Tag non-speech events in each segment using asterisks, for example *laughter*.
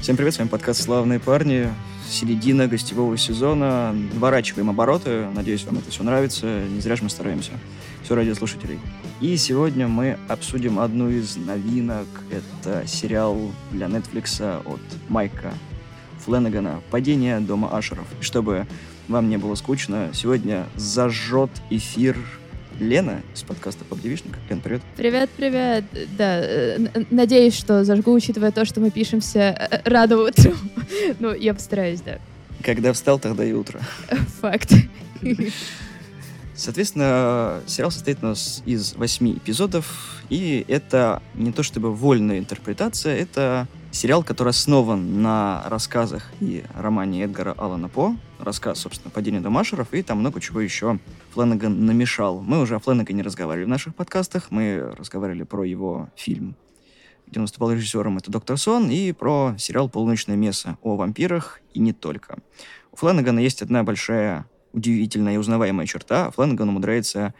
Всем привет, с вами подкаст «Славные парни». Середина гостевого сезона. Ворачиваем обороты. Надеюсь, вам это все нравится. Не зря же мы стараемся. Все ради слушателей. И сегодня мы обсудим одну из новинок. Это сериал для Netflix от Майка Фленнегана «Падение дома Ашеров». И чтобы вам не было скучно, сегодня зажжет эфир Лена из подкаста «Поп Девишник». Лен, привет. Привет, привет. Да, э, надеюсь, что зажгу, учитывая то, что мы пишемся э, рано утром. *laughs* ну, я постараюсь, да. Когда встал, тогда и утро. *laughs* Факт. Соответственно, сериал состоит у нас из восьми эпизодов, и это не то чтобы вольная интерпретация, это сериал, который основан на рассказах и романе Эдгара Аллана По, рассказ, собственно, «Падение домашеров», и там много чего еще Фленнеган намешал. Мы уже о Фленнегане разговаривали в наших подкастах, мы разговаривали про его фильм, где он выступал режиссером, это «Доктор Сон», и про сериал «Полуночное место» о вампирах, и не только. У Фленнегана есть одна большая удивительная и узнаваемая черта. Фленнеган умудряется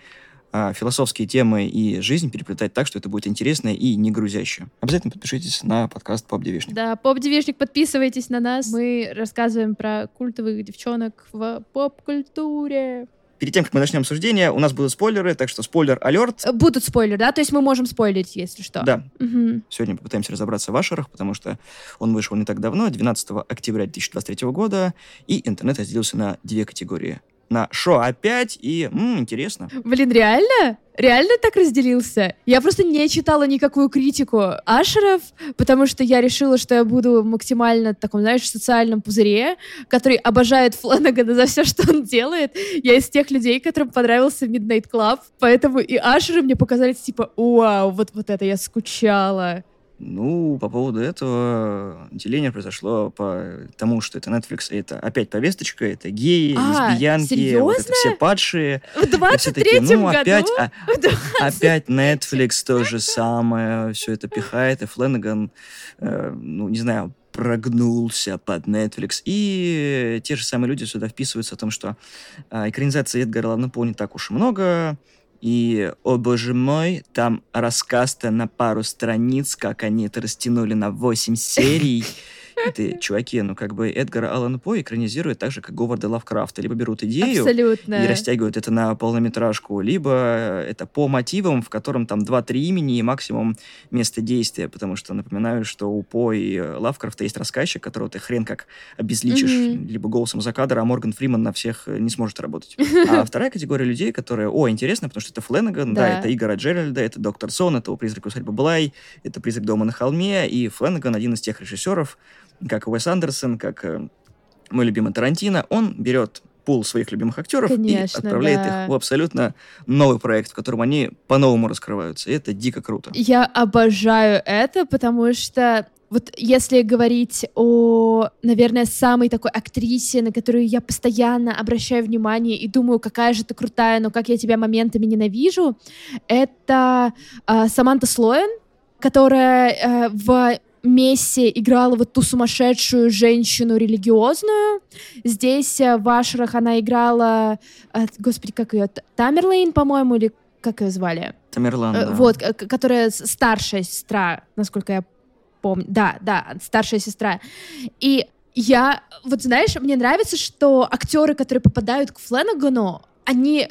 а, философские темы и жизнь переплетать так, что это будет интересно и не грузяще. Обязательно подпишитесь на подкаст Поп Девишник. Да, Поп Девишник, подписывайтесь на нас. Мы рассказываем про культовых девчонок в поп-культуре. Перед тем, как мы начнем обсуждение, у нас будут спойлеры, так что спойлер-алерт. Э, будут спойлеры, да? То есть мы можем спойлерить, если что. Да. Угу. Сегодня попытаемся разобраться в Ашерах, потому что он вышел не так давно, 12 октября 2023 года, и интернет разделился на две категории на шо опять, и м, интересно. Блин, реально? Реально так разделился? Я просто не читала никакую критику Ашеров, потому что я решила, что я буду максимально таком, знаешь, социальном пузыре, который обожает Фланагана за все, что он делает. Я из тех людей, которым понравился Midnight Club, поэтому и Ашеры мне показались типа, вау, вот, вот это я скучала. Ну, по поводу этого деление произошло по тому, что это Netflix, это опять повесточка, это геи, а, лесбиянки, серьезно? вот это все падшие. В 23-м ну? Опять, а, *laughs* опять Netflix то же самое, все это пихает, и Фленнеган, э, ну, не знаю, прогнулся под Netflix. И те же самые люди сюда вписываются о том, что э, экранизации Эдгара Аллана По не так уж и много, и, о боже мой, там рассказ-то на пару страниц, как они это растянули на 8 *laughs* серий. Это, чуваки, ну как бы Эдгар Аллан По экранизирует так же, как Говарда Лавкрафта. Либо берут идею Абсолютно. и растягивают это на полнометражку, либо это по мотивам, в котором там 2-3 имени и максимум место действия. Потому что напоминаю, что у По и Лавкрафта есть рассказчик, которого ты хрен как обезличишь, mm-hmm. либо голосом за кадр, а Морган Фриман на всех не сможет работать. *laughs* А вторая категория людей, которые, о, интересно, потому что это Фленнеган, да, да это Игора Джеральда, это Доктор Сон, это «Призрак усадьбы Блай», это «Призрак дома на холме», и Фленнеган один из тех режиссеров, как Уэс Андерсон, как э, мой любимый Тарантино, он берет пул своих любимых актеров Конечно, и отправляет да. их в абсолютно новый проект, в котором они по-новому раскрываются. И это дико круто. Я обожаю это, потому что вот если говорить о, наверное, самой такой актрисе, на которую я постоянно обращаю внимание и думаю, какая же ты крутая, но как я тебя моментами ненавижу, это э, Саманта Слоен, которая э, в Месси играла вот ту сумасшедшую женщину религиозную. Здесь э, в Ашерах она играла, э, господи, как ее, Тамерлейн, по-моему, или как ее звали? Тамерлан, э, да. Вот, которая старшая сестра, насколько я помню. Да, да, старшая сестра. И я, вот знаешь, мне нравится, что актеры, которые попадают к Фленагану, они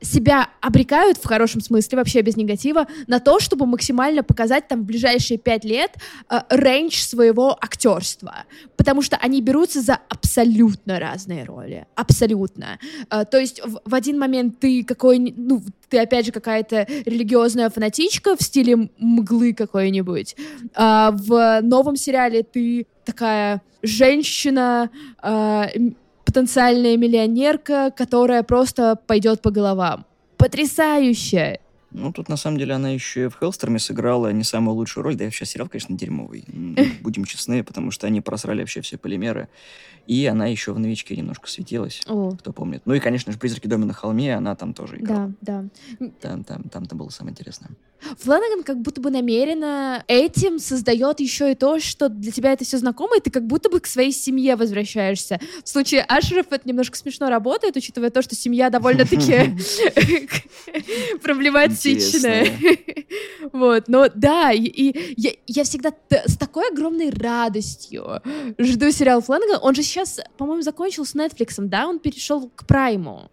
себя обрекают, в хорошем смысле, вообще без негатива, на то, чтобы максимально показать там в ближайшие пять лет э, своего актерства. Потому что они берутся за абсолютно разные роли. Абсолютно. Э, то есть в, в один момент ты какой ну, ты опять же какая-то религиозная фанатичка в стиле мглы какой-нибудь. А в новом сериале ты такая женщина, э, потенциальная миллионерка, которая просто пойдет по головам. Потрясающе! Ну, тут, на самом деле, она еще и в Хелстерме сыграла не самую лучшую роль. Да и вообще сериал, конечно, дерьмовый. *laughs* Будем честны, потому что они просрали вообще все полимеры. И она еще в «Новичке» немножко светилась, О. кто помнит. Ну и, конечно же, «Призраки дома на холме», она там тоже играла. Да, да. Там, там, там-то было самое интересное. Фланаган как будто бы намеренно этим создает еще и то, что для тебя это все знакомо, и ты как будто бы к своей семье возвращаешься. В случае Ашеров это немножко смешно работает, учитывая то, что семья довольно-таки *laughs* *laughs* проблематичная токсичная. *laughs* Вот, но да, и я, я всегда с такой огромной радостью жду сериал Флэнга. Он же сейчас, по-моему, закончил с Netflix, да? Он перешел к Прайму.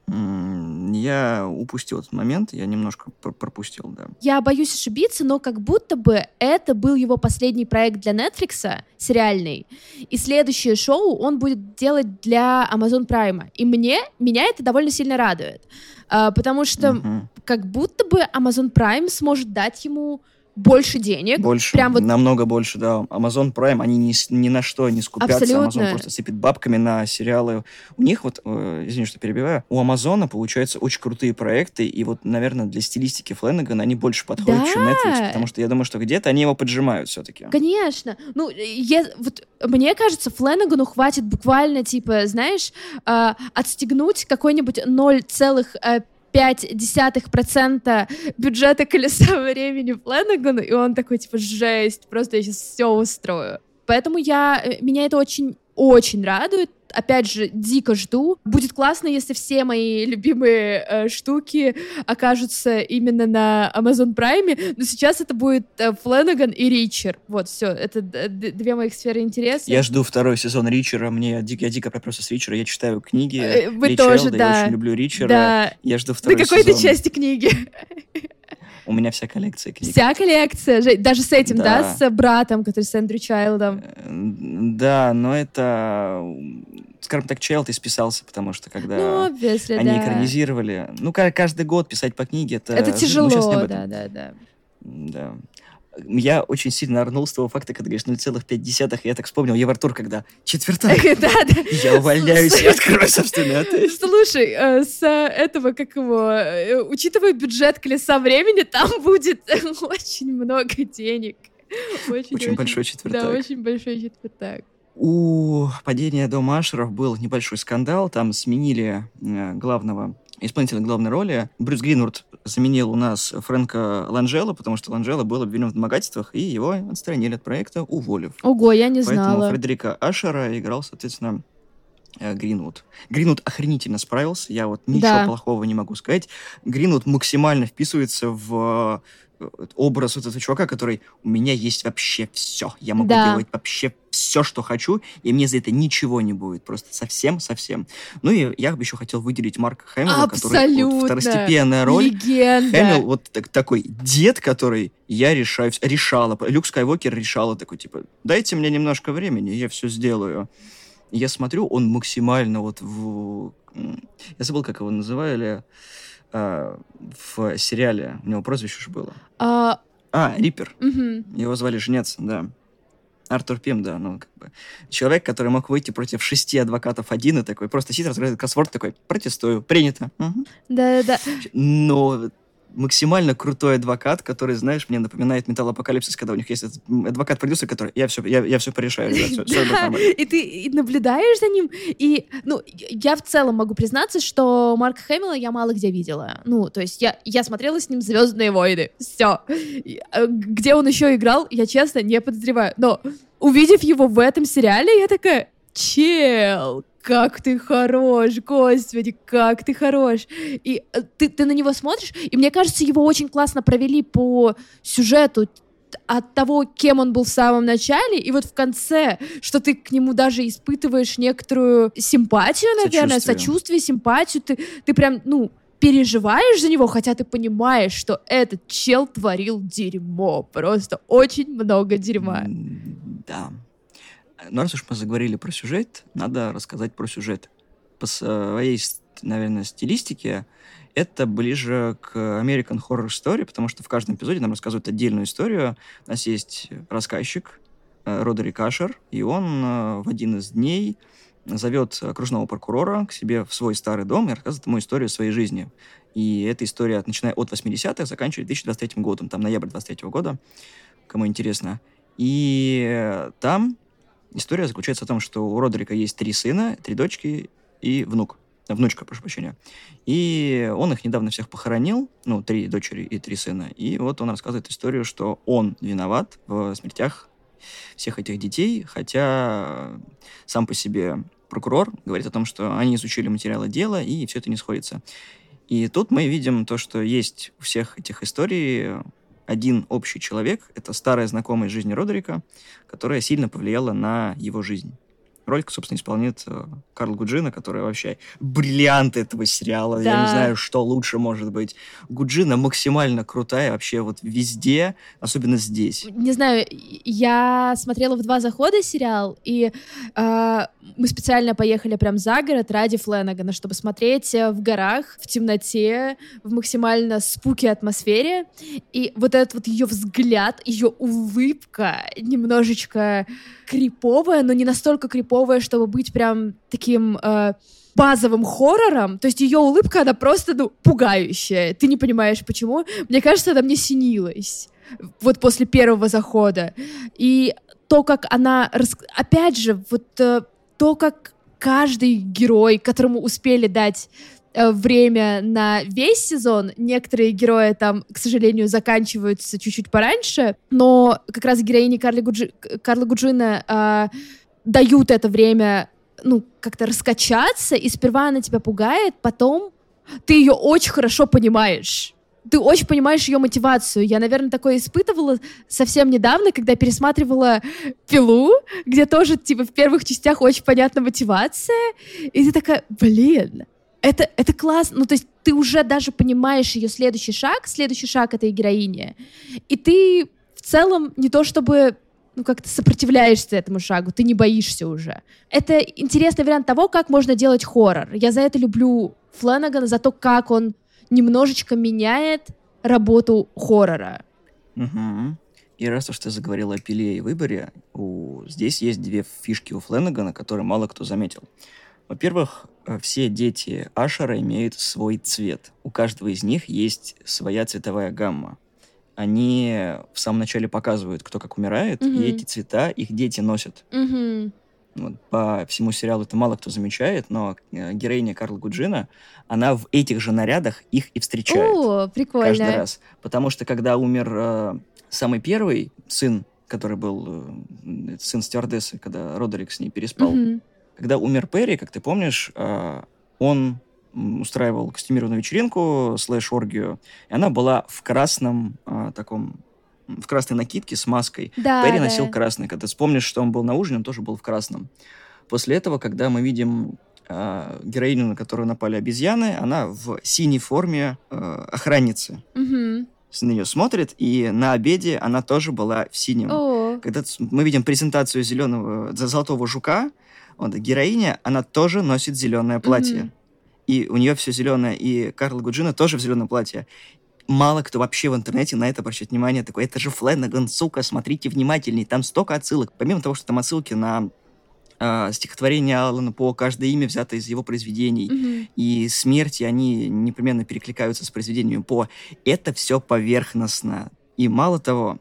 Я упустил этот момент, я немножко пропустил, да. Я боюсь ошибиться, но как будто бы это был его последний проект для Netflix, сериальный, и следующее шоу он будет делать для Amazon Prime. И мне, меня это довольно сильно радует, а, потому что угу. как будто бы Amazon Prime сможет дать ему больше денег. Больше, прям вот... намного больше, да. Amazon Prime, они ни, ни на что не скупятся. Абсолютно. Amazon просто сыпет бабками на сериалы. У них вот, э, извини, что перебиваю, у Amazon получаются очень крутые проекты, и вот, наверное, для стилистики Фленнегана они больше подходят, да. чем Netflix, потому что я думаю, что где-то они его поджимают все-таки. Конечно. Ну, я, вот, мне кажется, Фленагану хватит буквально, типа, знаешь, э, отстегнуть какой-нибудь 0,5 0,5% бюджета колеса времени Фленагану, и он такой, типа, жесть, просто я сейчас все устрою. Поэтому я, э, меня это очень очень радует. Опять же, дико жду. Будет классно, если все мои любимые э, штуки окажутся именно на Amazon Prime. Но сейчас это будет э, Фленаган и Ричер. Вот, все. Это две моих сферы интереса. Я жду второй сезон Ричера. Мне дико, я дико пропился с Ричера. Я читаю книги. Э, вы Ричарда, тоже, да. Я очень люблю Ричера. Да. Я жду второй сезон. На какой-то части книги? У меня вся коллекция книг. Вся коллекция? Даже с этим, да? да с братом, который с Эндрю Чайлдом? Э, да, но это скажем так, Чайлд исписался, потому что когда ну, obviously, они да. экранизировали... Ну, каждый год писать по книге, это... Это тяжело, ну, да, да, да. Да я очень сильно орнул с того факта, когда говоришь 0,5, я так вспомнил Евартур, когда четвертак. *laughs* Да, да. Я увольняюсь и открою собственный отель. Слушай, э, с этого, как его, э, учитывая бюджет колеса времени, там *laughs* будет очень много денег. Очень большой четвертак. Да, очень большой четвертак. У падения дома Ашеров был небольшой скандал. Там сменили э, главного исполнителя главной роли. Брюс Гринвуд заменил у нас Фрэнка Ланжела, потому что Ланжела был обвинен в домогательствах, и его отстранили от проекта, уволив. Ого, я не Поэтому знала. Фредерика Ашера играл, соответственно, э, Гринвуд. Гринвуд охренительно справился, я вот ничего да. плохого не могу сказать. Гринвуд максимально вписывается в образ вот этого чувака, который у меня есть вообще все. Я могу да. делать вообще все, что хочу, и мне за это ничего не будет. Просто совсем-совсем. Ну и я бы еще хотел выделить Марка Хэмилла, Абсолютно. который вот, второстепенная роль. Легенда. Хэмилл вот так, такой дед, который я решаю, решала. Люк Скайуокер решала такой, типа, дайте мне немножко времени, я все сделаю. Я смотрю, он максимально вот в... Я забыл, как его называли а, в сериале, у него прозвище же было. А, а Риппер. Угу. Его звали Жнец, да. Артур Пим, да, ну, как бы, человек, который мог выйти против шести адвокатов один и такой, просто сидит, разговаривает кроссворд, такой, протестую, принято. Да-да-да. Но максимально крутой адвокат, который, знаешь, мне напоминает металлопокалипсис, когда у них есть этот адвокат-продюсер, который я все, я, я все порешаю, ребят, все, все да, и ты и наблюдаешь за ним, и, ну, я в целом могу признаться, что Марка Хэмилла я мало где видела. Ну, то есть я, я смотрела с ним «Звездные войны», все. Э, где он еще играл, я честно не подозреваю. Но увидев его в этом сериале, я такая, чел, как ты хорош, господи, как ты хорош. И э, ты, ты на него смотришь, и мне кажется, его очень классно провели по сюжету от того, кем он был в самом начале, и вот в конце, что ты к нему даже испытываешь некоторую симпатию, наверное, сочувствие, сочувствие симпатию, ты, ты прям, ну, переживаешь за него, хотя ты понимаешь, что этот чел творил дерьмо, просто очень много дерьма. Да. Ну, раз уж мы заговорили про сюжет, надо рассказать про сюжет. По своей, наверное, стилистике это ближе к American Horror Story, потому что в каждом эпизоде нам рассказывают отдельную историю. У нас есть рассказчик э, Родерик Ашер, и он э, в один из дней зовет окружного прокурора к себе в свой старый дом и рассказывает ему историю своей жизни. И эта история, начиная от 80-х, заканчивает 2023 годом, там ноябрь 23 года, кому интересно. И там История заключается в том, что у Родрика есть три сына, три дочки и внук. Внучка, прошу прощения. И он их недавно всех похоронил, ну, три дочери и три сына. И вот он рассказывает историю, что он виноват в смертях всех этих детей, хотя сам по себе прокурор говорит о том, что они изучили материалы дела, и все это не сходится. И тут мы видим то, что есть у всех этих историй один общий человек. Это старая знакомая из жизни Родерика, которая сильно повлияла на его жизнь. Ролик, собственно, исполняет э, Карл Гуджина, который вообще бриллиант этого сериала. Да. Я не знаю, что лучше может быть. Гуджина максимально крутая вообще вот везде, особенно здесь. Не знаю, я смотрела в два захода сериал, и э, мы специально поехали прям за город ради Фленагана, чтобы смотреть э, в горах, в темноте, в максимально спуки атмосфере. И вот этот вот ее взгляд, ее улыбка немножечко криповая, но не настолько криповая, чтобы быть прям таким э, базовым хоррором. То есть ее улыбка, она просто, ну, пугающая. Ты не понимаешь, почему. Мне кажется, она мне снилась. Вот после первого захода. И то, как она... Опять же, вот э, то, как каждый герой, которому успели дать Э, время на весь сезон. Некоторые герои там, к сожалению, заканчиваются чуть-чуть пораньше, но как раз героини Карли Гуджи... Карла Гуджина э, дают это время ну, как-то раскачаться, и сперва она тебя пугает, потом ты ее очень хорошо понимаешь. Ты очень понимаешь ее мотивацию. Я, наверное, такое испытывала совсем недавно, когда пересматривала «Пилу», где тоже, типа, в первых частях очень понятна мотивация, и ты такая, блин, это, это классно. Ну, то есть ты уже даже понимаешь ее следующий шаг, следующий шаг этой героини. И ты в целом не то чтобы ну, как-то сопротивляешься этому шагу, ты не боишься уже. Это интересный вариант того, как можно делать хоррор. Я за это люблю Фленагана, за то, как он немножечко меняет работу хоррора. Угу. И раз уж ты заговорила о пиле и выборе, у... здесь есть две фишки у Фленагана, которые мало кто заметил. Во-первых, э, все дети Ашера имеют свой цвет. У каждого из них есть своя цветовая гамма. Они в самом начале показывают, кто как умирает, mm-hmm. и эти цвета их дети носят. Mm-hmm. Вот, по всему сериалу это мало кто замечает, но э, героиня Карла Гуджина, она в этих же нарядах их и встречает. О, прикольно. Каждый раз. Потому что когда умер э, самый первый сын, который был э, сын стюардессы, когда Родерик с ней переспал, mm-hmm когда умер Перри, как ты помнишь, а, он устраивал костюмированную вечеринку, слэш-оргию, и она была в красном а, таком в красной накидке с маской. Да, Перри да. носил красный. Когда вспомнишь, что он был на ужине, он тоже был в красном. После этого, когда мы видим э, героиню, на которую напали обезьяны, она в синей форме э, охранницы. Угу. На нее смотрит, и на обеде она тоже была в синем. О. Когда мы видим презентацию зеленого, золотого жука, вот, героиня, она тоже носит зеленое платье. Mm-hmm. И у нее все зеленое. И Карла Гуджина тоже в зеленом платье. Мало кто вообще в интернете на это обращает внимание. Такой, это же Фленнеган, сука, смотрите внимательней. Там столько отсылок. Помимо того, что там отсылки на э, стихотворение Алана По, каждое имя взято из его произведений, mm-hmm. и смерти, они непременно перекликаются с произведением По. Это все поверхностно. И мало того,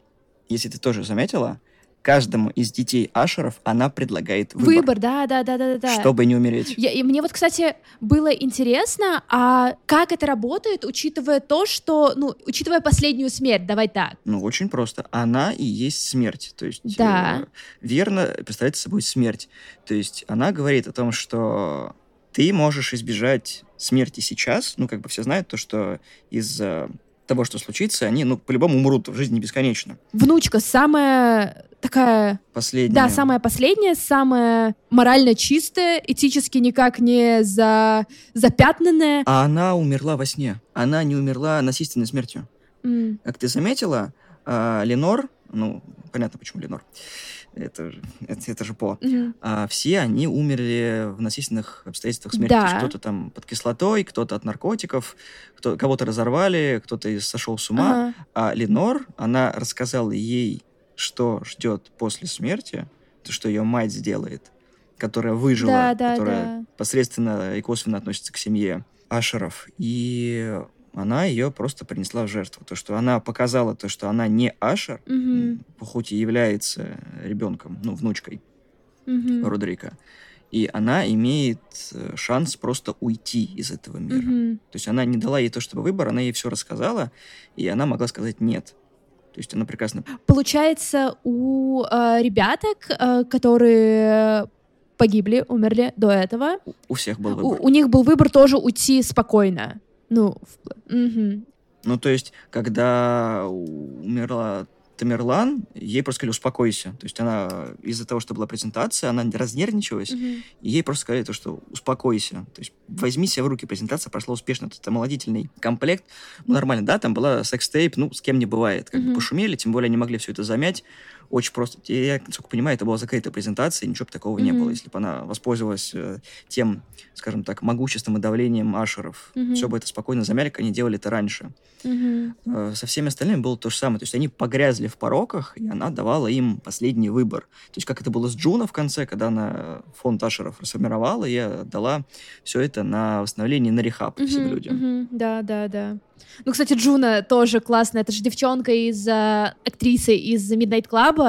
если ты тоже заметила, каждому из детей Ашеров она предлагает выбор. Выбор, да, да, да, да, да. Чтобы не умереть. Я, и мне вот, кстати, было интересно, а как это работает, учитывая то, что, ну, учитывая последнюю смерть, давай так. Ну, очень просто. Она и есть смерть. То есть, да. э, верно представляет собой смерть. То есть, она говорит о том, что ты можешь избежать смерти сейчас. Ну, как бы все знают то, что из-за того, что случится, они, ну, по-любому умрут в жизни бесконечно. Внучка самая такая... Последняя. Да, самая последняя, самая морально чистая, этически никак не за... запятнанная. А она умерла во сне. Она не умерла насильственной смертью. Mm. Как ты заметила, а, Ленор, ну, понятно, почему Ленор, это, это, это же По. Mm-hmm. А все они умерли в насильственных обстоятельствах смерти. Да. Кто-то там под кислотой, кто-то от наркотиков, кто, кого-то разорвали, кто-то сошел с ума. Ага. А Ленор, она рассказала ей, что ждет после смерти, то, что ее мать сделает, которая выжила, Да, да, которая да. посредственно и косвенно относится к семье Ашеров. И она ее просто принесла в жертву. То, что она показала то, что она не Ашер, Мгм. хоть и является ребенком, ну, внучкой Мгм. Родрика. И она имеет э, шанс просто уйти из этого мира. Мгм. То есть она не дала ей то, чтобы выбор, она ей все рассказала, и она могла сказать нет. То есть она прекрасно... Получается, у э, ребяток, э, которые погибли, умерли до этого, У, у всех был у, выбор. у них был выбор тоже уйти спокойно. Ну, в... угу. Ну, то есть, когда умерла Тамерлан, ей просто сказали, успокойся. То есть она из-за того, что была презентация, она разнервничалась, mm-hmm. и ей просто сказали то, что успокойся. То есть возьми себя в руки, презентация прошла успешно. Это омолодительный комплект. Ну, нормально, да, там была sex tape, ну, с кем не бывает. Как mm-hmm. бы пошумели, тем более они могли все это замять. Очень просто. Я, насколько понимаю, это была закрытая презентация, ничего такого mm-hmm. не было. Если бы она воспользовалась э, тем, скажем так, могуществом и давлением ашеров, mm-hmm. все бы это спокойно замяли, как они делали это раньше. Mm-hmm. Э, со всеми остальными было то же самое. То есть они погрязли в пороках, и она давала им последний выбор. То есть как это было с Джуна в конце, когда она фонд ашеров расформировала, и дала все это на восстановление, на рехаб mm-hmm. всем людям. Mm-hmm. Да, да, да. Ну, кстати, Джуна тоже классная. Это же девчонка из э, актрисы из Midnight Club.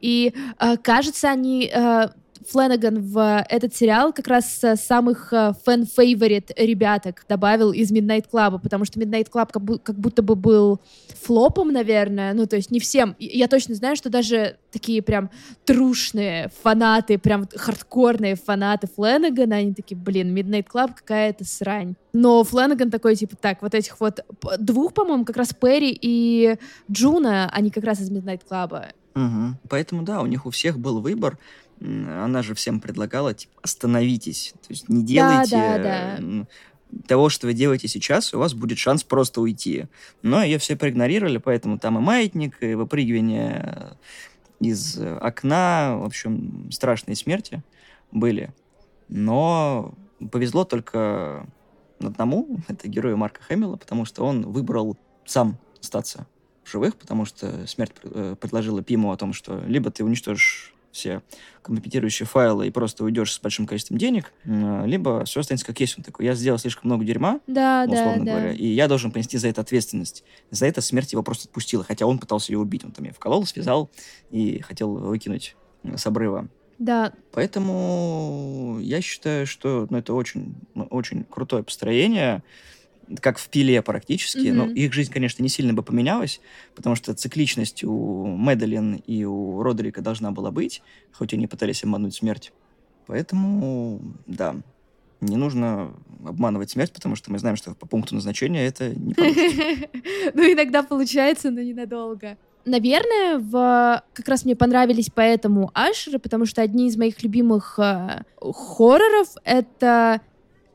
И э, кажется, они э, Фленаган в этот сериал как раз самых э, fan favorite ребяток добавил из Midnight Club, потому что Midnight Club как будто бы был флопом, наверное, ну, то есть не всем. Я точно знаю, что даже такие прям трушные фанаты, прям хардкорные фанаты Фленагана, они такие, блин, Midnight Club какая-то срань. Но Фленаган такой, типа, так, вот этих вот двух, по-моему, как раз Перри и Джуна, они как раз из Midnight Club. Угу. Поэтому, да, у них у всех был выбор она же всем предлагала, типа, остановитесь, то есть не делайте да, да, да. того, что вы делаете сейчас, у вас будет шанс просто уйти. Но ее все проигнорировали, поэтому там и маятник, и выпрыгивание из окна, в общем, страшные смерти были. Но повезло только одному, это герою Марка Хэмилла, потому что он выбрал сам остаться живых, потому что смерть э, предложила Пиму о том, что либо ты уничтожишь все компрометирующие файлы и просто уйдешь с большим количеством денег, либо все останется как есть. Он такой, я сделал слишком много дерьма, да, условно да, говоря, да. и я должен понести за это ответственность. За это смерть его просто отпустила, хотя он пытался ее убить. Он там ее вколол, связал и хотел выкинуть с обрыва. Да. Поэтому я считаю, что ну, это очень, ну, очень крутое построение как в пиле практически. Mm-hmm. Но их жизнь, конечно, не сильно бы поменялась, потому что цикличность у Медлин и у Родерика должна была быть, хоть они пытались обмануть смерть. Поэтому, да, не нужно обманывать смерть, потому что мы знаем, что по пункту назначения это не *laughs* получится. Ну, иногда получается, но ненадолго. Наверное, в... как раз мне понравились поэтому Ашеры, потому что одни из моих любимых э, хорроров — это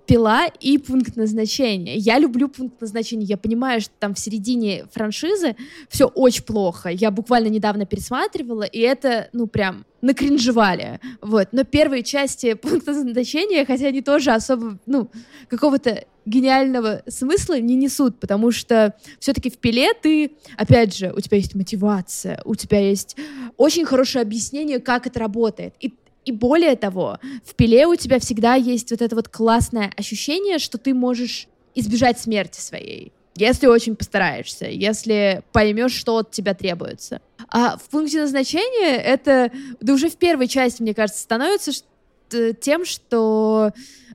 пила и пункт назначения. Я люблю пункт назначения. Я понимаю, что там в середине франшизы все очень плохо. Я буквально недавно пересматривала, и это, ну, прям накринжевали. Вот. Но первые части *laughs* пункта назначения, хотя они тоже особо, ну, какого-то гениального смысла не несут, потому что все-таки в пиле ты, опять же, у тебя есть мотивация, у тебя есть очень хорошее объяснение, как это работает. И и более того, в пиле у тебя всегда есть вот это вот классное ощущение, что ты можешь избежать смерти своей, если очень постараешься, если поймешь, что от тебя требуется. А в пункте назначения это, да уже в первой части, мне кажется, становится тем, что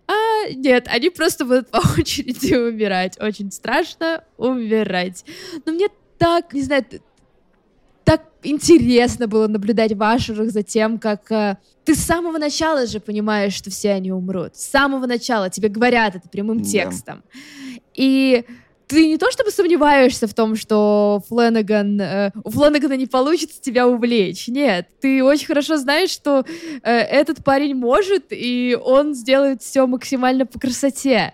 а, нет, они просто будут по *laughs* очереди умирать. Очень страшно умирать. Но мне так, не знаю, так интересно было наблюдать в Ашерах за тем, как э, ты с самого начала же понимаешь, что все они умрут. С самого начала тебе говорят это прямым текстом. И ты не то чтобы сомневаешься в том, что Фленаган, э, у Фленагана не получится тебя увлечь. Нет, ты очень хорошо знаешь, что э, этот парень может, и он сделает все максимально по красоте.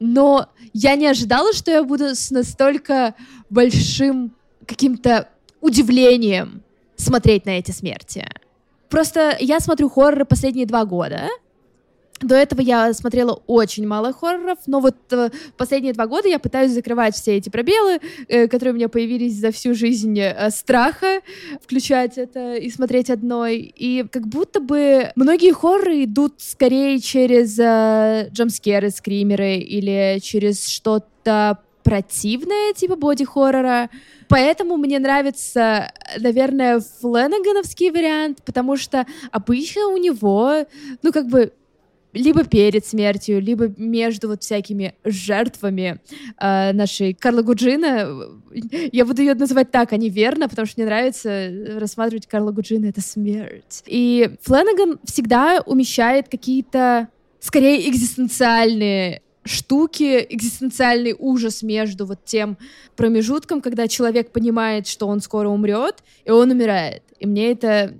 Но я не ожидала, что я буду с настолько большим каким-то удивлением смотреть на эти смерти. Просто я смотрю хорроры последние два года. До этого я смотрела очень мало хорроров, но вот э, последние два года я пытаюсь закрывать все эти пробелы, э, которые у меня появились за всю жизнь э, страха, включать это и смотреть одной. И как будто бы многие хорроры идут скорее через э, джамскеры, скримеры или через что-то противное, типа боди-хоррора. Поэтому мне нравится, наверное, фленагановский вариант, потому что обычно у него, ну, как бы, либо перед смертью, либо между вот всякими жертвами э, нашей Карла Гуджина. Я буду ее называть так, а не верно, потому что мне нравится рассматривать Карла Гуджина — это смерть. И Фленаган всегда умещает какие-то скорее экзистенциальные штуки, экзистенциальный ужас между вот тем промежутком, когда человек понимает, что он скоро умрет, и он умирает. И мне это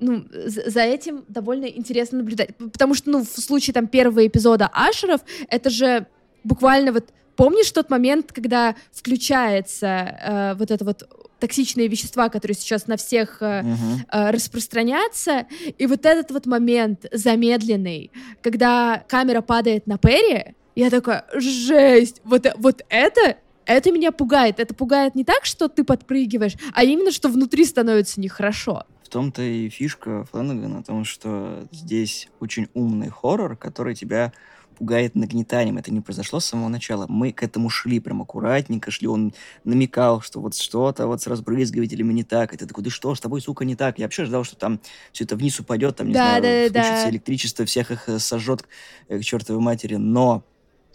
ну, за этим довольно интересно наблюдать. Потому что, ну, в случае там первого эпизода Ашеров, это же буквально вот Помнишь тот момент, когда включается э, вот это вот токсичные вещества, которые сейчас на всех э, uh-huh. э, распространятся, и вот этот вот момент замедленный, когда камера падает на Перри, я такая, жесть, вот, вот это это меня пугает. Это пугает не так, что ты подпрыгиваешь, а именно, что внутри становится нехорошо. В том-то и фишка Флэнагана, о том, что здесь очень умный хоррор, который тебя пугает нагнетанием. Это не произошло с самого начала. Мы к этому шли прям аккуратненько, шли. Он намекал, что вот что-то вот с разбрызгивателями не так. И ты такой, да что с тобой, сука, не так? Я вообще ждал, что там все это вниз упадет, там, не да, знаю, да, включится да. электричество, всех их э, сожжет э, к чертовой матери. Но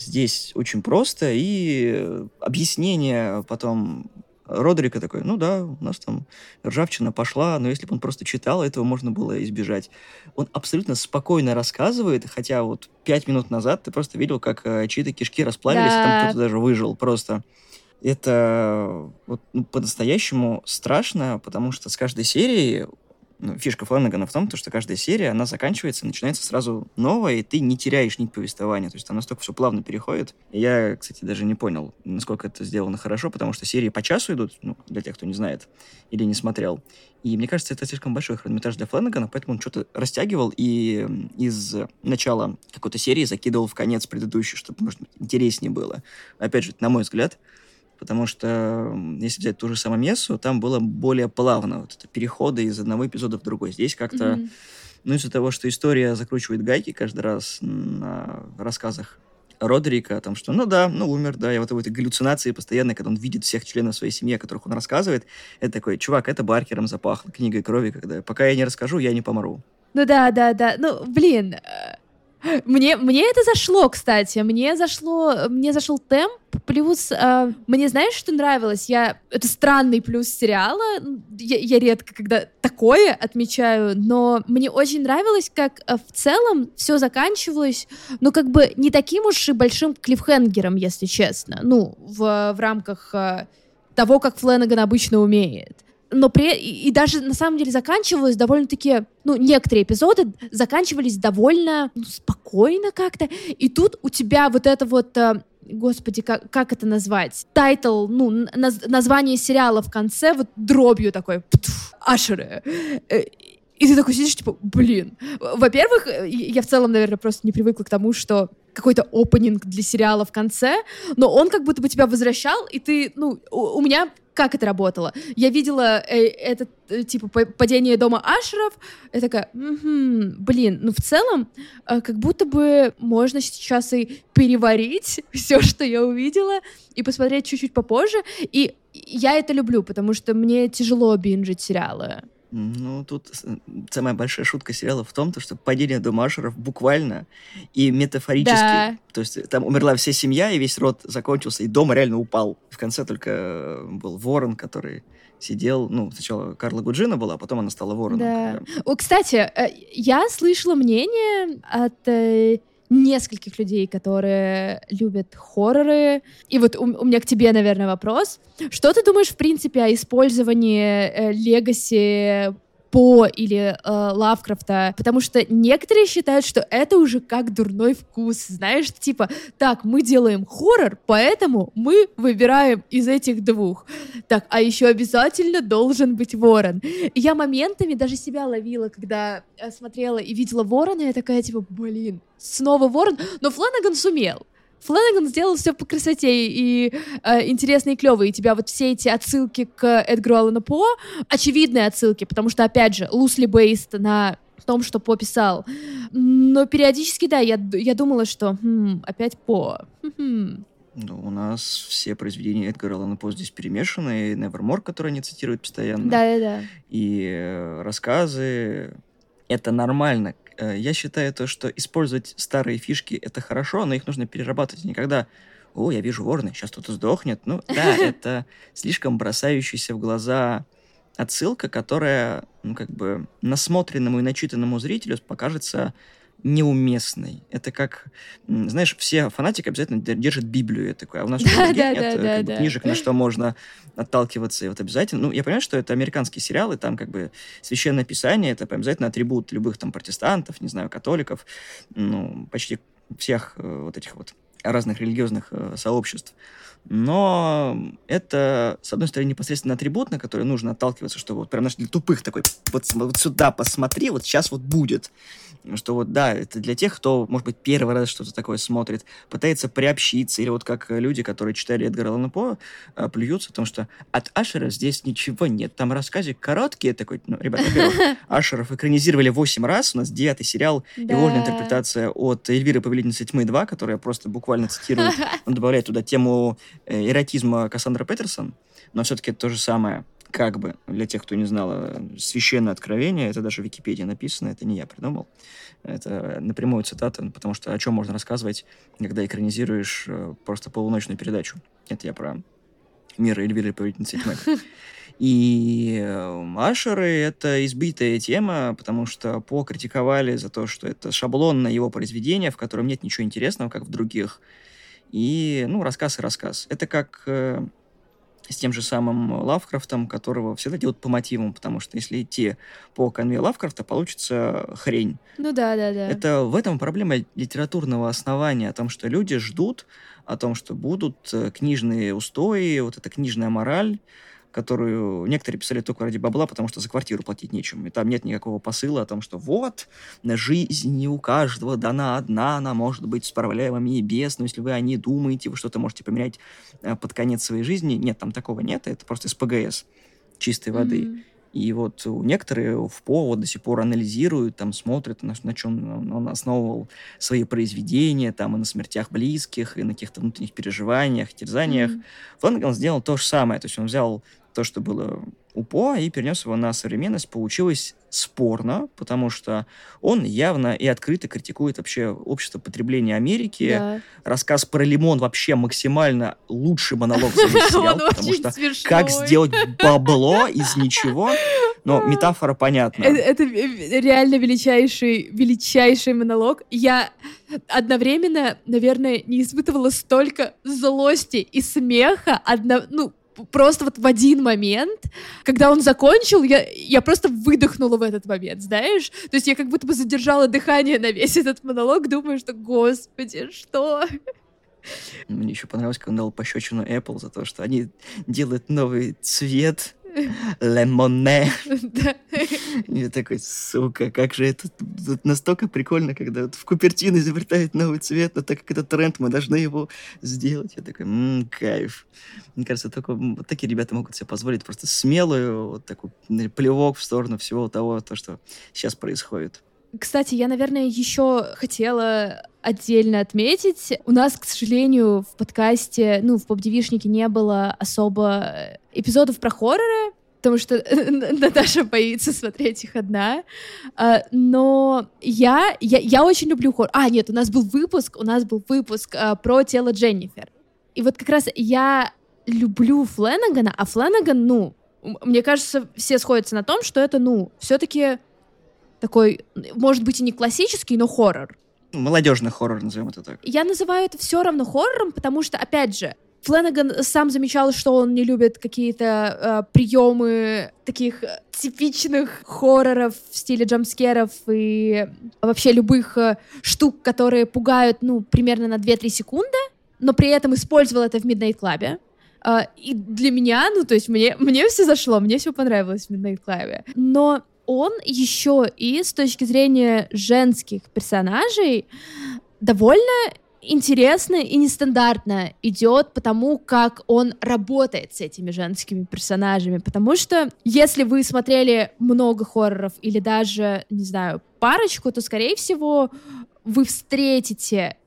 здесь очень просто, и э, объяснение потом Родрика такой, ну да, у нас там ржавчина пошла, но если бы он просто читал, этого можно было избежать. Он абсолютно спокойно рассказывает, хотя вот пять минут назад ты просто видел, как э, чьи-то кишки расплавились, да. и там кто-то даже выжил просто. Это вот, ну, по-настоящему страшно, потому что с каждой серии ну, фишка Фланагана в том, то, что каждая серия, она заканчивается, начинается сразу новая, и ты не теряешь нить повествования. То есть там настолько все плавно переходит. Я, кстати, даже не понял, насколько это сделано хорошо, потому что серии по часу идут, ну, для тех, кто не знает или не смотрел. И мне кажется, это слишком большой хронометраж для Фланагана, поэтому он что-то растягивал и из начала какой-то серии закидывал в конец предыдущей, чтобы, может быть, интереснее было. Опять же, на мой взгляд, потому что если взять ту же самую Мессу, там было более плавно, вот это переходы из одного эпизода в другой. Здесь как-то, mm-hmm. ну, из-за того, что история закручивает гайки каждый раз на рассказах Родрика, там, что, ну да, ну умер, да, и вот в этой галлюцинации постоянно, когда он видит всех членов своей семьи, о которых он рассказывает, это такой, чувак, это Баркером запахло, книгой крови, когда пока я не расскажу, я не помру. Ну да, да, да, ну, блин, э, мне, мне это зашло, кстати. Мне зашло, мне зашел темп, плюс э, мне знаешь, что нравилось? Я это странный плюс сериала. Я, я редко когда такое отмечаю, но мне очень нравилось, как э, в целом все заканчивалось, ну как бы не таким уж и большим клиффхенгером, если честно. Ну в в рамках э, того, как Фленнеган обычно умеет но при и, даже на самом деле заканчивалось довольно-таки, ну, некоторые эпизоды заканчивались довольно ну, спокойно как-то, и тут у тебя вот это вот э, господи, как, как это назвать? Title, ну, наз, название сериала в конце вот дробью такой, ашеры. Э, и ты такой сидишь, типа, блин. Во-первых, э, я в целом, наверное, просто не привыкла к тому, что какой-то опенинг для сериала в конце, но он как будто бы тебя возвращал, и ты, ну, у, у меня как это работало? Я видела э, этот, э, типа, падение дома Ашеров, я такая, угу, блин, ну, в целом, э, как будто бы можно сейчас и переварить *laughs* все, что я увидела, и посмотреть чуть-чуть попозже, и я это люблю, потому что мне тяжело бинжить сериалы. Ну, тут самая большая шутка сериала в том, то, что падение Думашеров буквально и метафорически. Да. То есть там умерла вся семья, и весь род закончился, и дом реально упал. В конце только э, был ворон, который сидел, ну, сначала Карла Гуджина была, а потом она стала вороном. Да. О, кстати, э, я слышала мнение от э, нескольких людей, которые любят хорроры. И вот у, у меня к тебе, наверное, вопрос. Что ты думаешь, в принципе, о использовании Легаси э, по или э, Лавкрафта, потому что некоторые считают, что это уже как дурной вкус, знаешь, типа, так, мы делаем хоррор, поэтому мы выбираем из этих двух. Так, а еще обязательно должен быть ворон. Я моментами даже себя ловила, когда э, смотрела и видела ворона, я такая, типа, блин, снова ворон, но Фланаган сумел. Флэнаган сделал все по красоте и э, интересно и клево. И тебя вот все эти отсылки к Эдгару Аллану По, очевидные отсылки, потому что, опять же, loosely based на том, что По писал. Но периодически, да, я, я думала, что хм, опять По. Хм. Ну, у нас все произведения Эдгара Аллана По здесь перемешаны, и Nevermore, который они цитируют постоянно. Да-да-да. И э, рассказы. Это нормально. Э, я считаю то, что использовать старые фишки — это хорошо, но их нужно перерабатывать. Никогда «О, я вижу ворны, сейчас кто-то сдохнет». Ну *laughs* да, это слишком бросающаяся в глаза отсылка, которая, ну, как бы, насмотренному и начитанному зрителю покажется неуместной. Это как, знаешь, все фанатики обязательно держат Библию я такой, а у нас *laughs* да, да, нет да, да, как бы, книжек, на что можно отталкиваться, и вот обязательно, ну, я понимаю, что это американские сериалы, там как бы священное писание, это обязательно атрибут любых там протестантов, не знаю, католиков, ну, почти всех э, вот этих вот разных религиозных э, сообществ. Но это, с одной стороны, непосредственно атрибут, на который нужно отталкиваться, что вот прям наш для тупых такой, вот, вот сюда посмотри, вот сейчас вот будет что вот, да, это для тех, кто, может быть, первый раз что-то такое смотрит, пытается приобщиться, или вот как люди, которые читали Эдгара Аллана По, а, плюются, потому что от Ашера здесь ничего нет. Там рассказик короткий, такой, ну, ребята, во-первых, *laughs* Ашеров экранизировали 8 раз, у нас девятый сериал, да. и вольная интерпретация от Эльвиры Повелительницы Тьмы 2, которая просто буквально цитирует, он добавляет туда тему эротизма Кассандра Петерсон, но все-таки то же самое как бы, для тех, кто не знал, э, священное откровение, это даже в Википедии написано, это не я придумал, это напрямую цитата, потому что о чем можно рассказывать, когда экранизируешь э, просто полуночную передачу. Это я про мир Эльвиры Повелительницы тьмы. И э, Ашеры — это избитая тема, потому что По критиковали за то, что это шаблонное его произведение, в котором нет ничего интересного, как в других. И, ну, рассказ и рассказ. Это как с тем же самым Лавкрафтом, которого всегда делают по мотивам, потому что если идти по конве Лавкрафта, получится хрень. Ну да, да, да. Это в этом проблема литературного основания, о том, что люди ждут, о том, что будут э, книжные устои, вот эта книжная мораль, которую некоторые писали только ради бабла, потому что за квартиру платить нечем. И там нет никакого посыла о том, что вот, жизнь не у каждого дана одна, она может быть с проблемами и без, но если вы о ней думаете, вы что-то можете поменять э, под конец своей жизни. Нет, там такого нет, это просто из ПГС чистой воды. Mm-hmm. И вот некоторые в повод до сих пор анализируют, там смотрят, на, на чем он основывал свои произведения, там и на смертях близких, и на каких-то внутренних переживаниях, терзаниях. Mm-hmm. Фланган сделал то же самое, то есть он взял то, что было у По, и перенес его на современность. Получилось спорно, потому что он явно и открыто критикует вообще общество потребления Америки. Да. Рассказ про лимон вообще максимально лучший монолог за *laughs* весь сериал, потому что как сделать бабло из ничего, но *laughs* метафора понятна. Это, это реально величайший, величайший монолог. Я одновременно, наверное, не испытывала столько злости и смеха, одно, ну, просто вот в один момент, когда он закончил, я, я просто выдохнула в этот момент, знаешь? То есть я как будто бы задержала дыхание на весь этот монолог, думаю, что, господи, что? Мне еще понравилось, как он дал пощечину Apple за то, что они делают новый цвет лемоне. И такой, сука, как же это тут настолько прикольно, когда вот в Купертино изобретают новый цвет, но так как это тренд, мы должны его сделать. Я такой, м-м, кайф. Мне кажется, только вот такие ребята могут себе позволить просто смелую вот такой плевок в сторону всего того, то, что сейчас происходит. Кстати, я, наверное, еще хотела отдельно отметить. У нас, к сожалению, в подкасте, ну, в поп-девишнике не было особо эпизодов про хорроры, потому что *laughs* Наташа боится смотреть их одна. А, но я, я, я очень люблю хоррор. А, нет, у нас был выпуск, у нас был выпуск а, про тело Дженнифер. И вот как раз я люблю Фленагана, а Фленаган, ну, мне кажется, все сходятся на том, что это, ну, все-таки такой, может быть, и не классический, но хоррор. Молодежный хоррор, назовем это так. Я называю это все равно хоррором, потому что, опять же, Фленаган сам замечал, что он не любит какие-то э, приемы таких типичных хорроров в стиле джамскеров и вообще любых э, штук, которые пугают, ну, примерно на 2-3 секунды, но при этом использовал это в Midnight Club. Uh, и для меня, ну, то есть мне, мне все зашло, мне все понравилось в Midnight Club. Но он еще и с точки зрения женских персонажей довольно интересно и нестандартно идет потому, как он работает с этими женскими персонажами. Потому что если вы смотрели много хорроров или даже, не знаю, парочку, то, скорее всего, вы встретите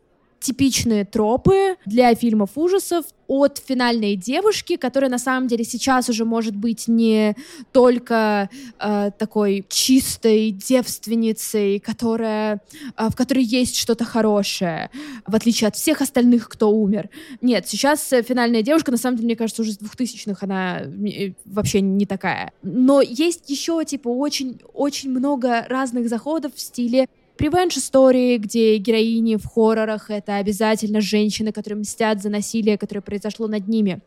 типичные тропы для фильмов ужасов от финальной девушки, которая на самом деле сейчас уже может быть не только э, такой чистой девственницей, которая, э, в которой есть что-то хорошее, в отличие от всех остальных, кто умер. Нет, сейчас финальная девушка, на самом деле, мне кажется, уже с двухтысячных она э, вообще не такая. Но есть еще, типа, очень-очень много разных заходов в стиле ревенж-истории, где героини в хоррорах — это обязательно женщины, которые мстят за насилие, которое произошло над ними.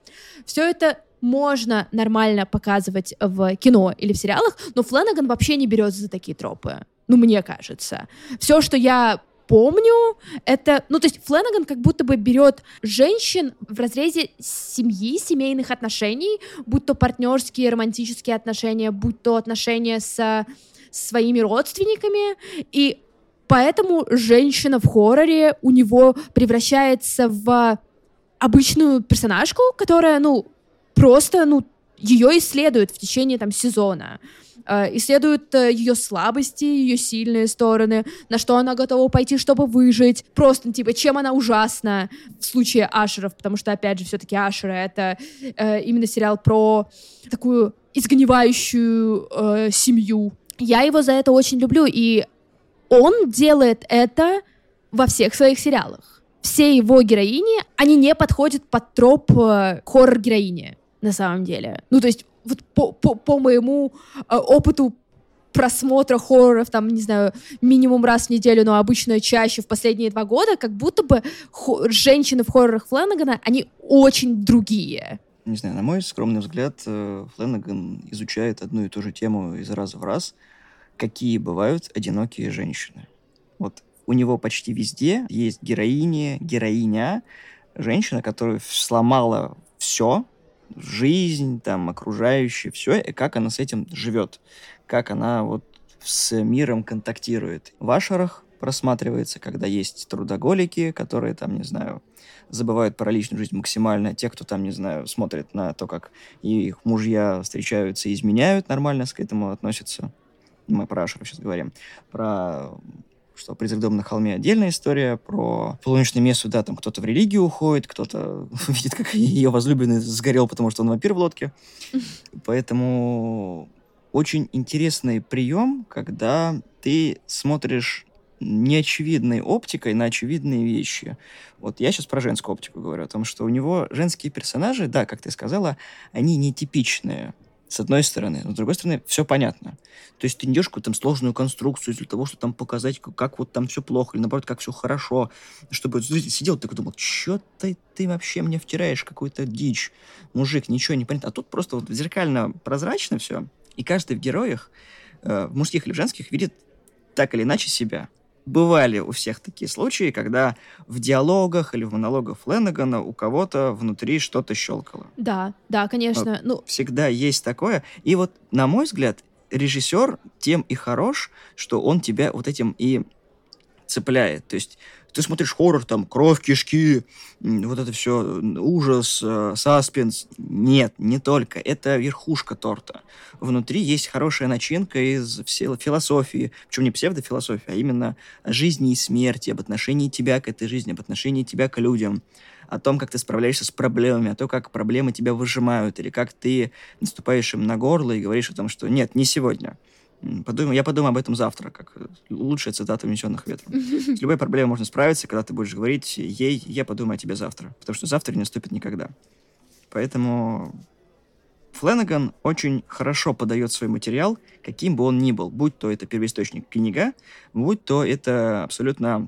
Все это можно нормально показывать в кино или в сериалах, но Фленаган вообще не берется за такие тропы. Ну, мне кажется. Все, что я помню, это, ну, то есть Фленаган как будто бы берет женщин в разрезе семьи, семейных отношений, будь то партнерские, романтические отношения, будь то отношения с своими родственниками, и поэтому женщина в хорроре у него превращается в обычную персонажку, которая, ну, просто, ну, ее исследуют в течение там сезона. Э, исследуют э, ее слабости, ее сильные стороны, на что она готова пойти, чтобы выжить. Просто, типа, чем она ужасна в случае Ашеров, потому что, опять же, все-таки Ашеры — это э, именно сериал про такую изгнивающую э, семью. Я его за это очень люблю, и он делает это во всех своих сериалах. Все его героини, они не подходят под троп э, хоррор-героини, на самом деле. Ну, то есть вот по, по, по моему э, опыту просмотра хорроров, там, не знаю, минимум раз в неделю, но обычно чаще в последние два года, как будто бы женщины в хоррорах Фленнегана, они очень другие. Не знаю, на мой скромный взгляд, э, Фленнеган изучает одну и ту же тему из раза в раз, какие бывают одинокие женщины. Вот у него почти везде есть героиня, героиня, женщина, которая сломала все, жизнь, там, окружающее, все, и как она с этим живет, как она вот с миром контактирует. В Ашерах просматривается, когда есть трудоголики, которые там, не знаю, забывают про личную жизнь максимально. Те, кто там, не знаю, смотрит на то, как их мужья встречаются и изменяют, нормально к этому относятся. Мы про Ашеров сейчас говорим. Про что «Призрак дома на холме» отдельная история, про полуночное место, да, там кто-то в религию уходит, кто-то *laughs* видит, как ее возлюбленный сгорел, потому что он вампир в лодке. *laughs* Поэтому очень интересный прием, когда ты смотришь неочевидной оптикой на очевидные вещи. Вот я сейчас про женскую оптику говорю, о том, что у него женские персонажи, да, как ты сказала, они нетипичные с одной стороны. Но с другой стороны, все понятно. То есть ты не идешь какую-то там сложную конструкцию для того, чтобы там показать, как, как вот там все плохо, или наоборот, как все хорошо. Чтобы зритель сидел такой думал, что ты, ты вообще мне втираешь какую-то дичь, мужик, ничего не понятно. А тут просто вот зеркально прозрачно все, и каждый в героях, э, в мужских или в женских, видит так или иначе себя бывали у всех такие случаи, когда в диалогах или в монологах Фленнегана у кого-то внутри что-то щелкало. Да, да, конечно. Вот ну... Всегда есть такое. И вот, на мой взгляд, режиссер тем и хорош, что он тебя вот этим и цепляет. То есть ты смотришь хоррор, там, кровь, кишки, вот это все, ужас, э, саспенс. Нет, не только. Это верхушка торта. Внутри есть хорошая начинка из философии, причем не псевдофилософии, а именно жизни и смерти, об отношении тебя к этой жизни, об отношении тебя к людям о том, как ты справляешься с проблемами, о том, как проблемы тебя выжимают, или как ты наступаешь им на горло и говоришь о том, что нет, не сегодня. Подумай, я подумаю об этом завтра, как лучшая цитата «Унесенных ветром». *laughs* С любой проблемой можно справиться, когда ты будешь говорить ей «я подумаю о тебе завтра», потому что завтра не наступит никогда. Поэтому Фленнеган очень хорошо подает свой материал, каким бы он ни был, будь то это первоисточник книга, будь то это абсолютно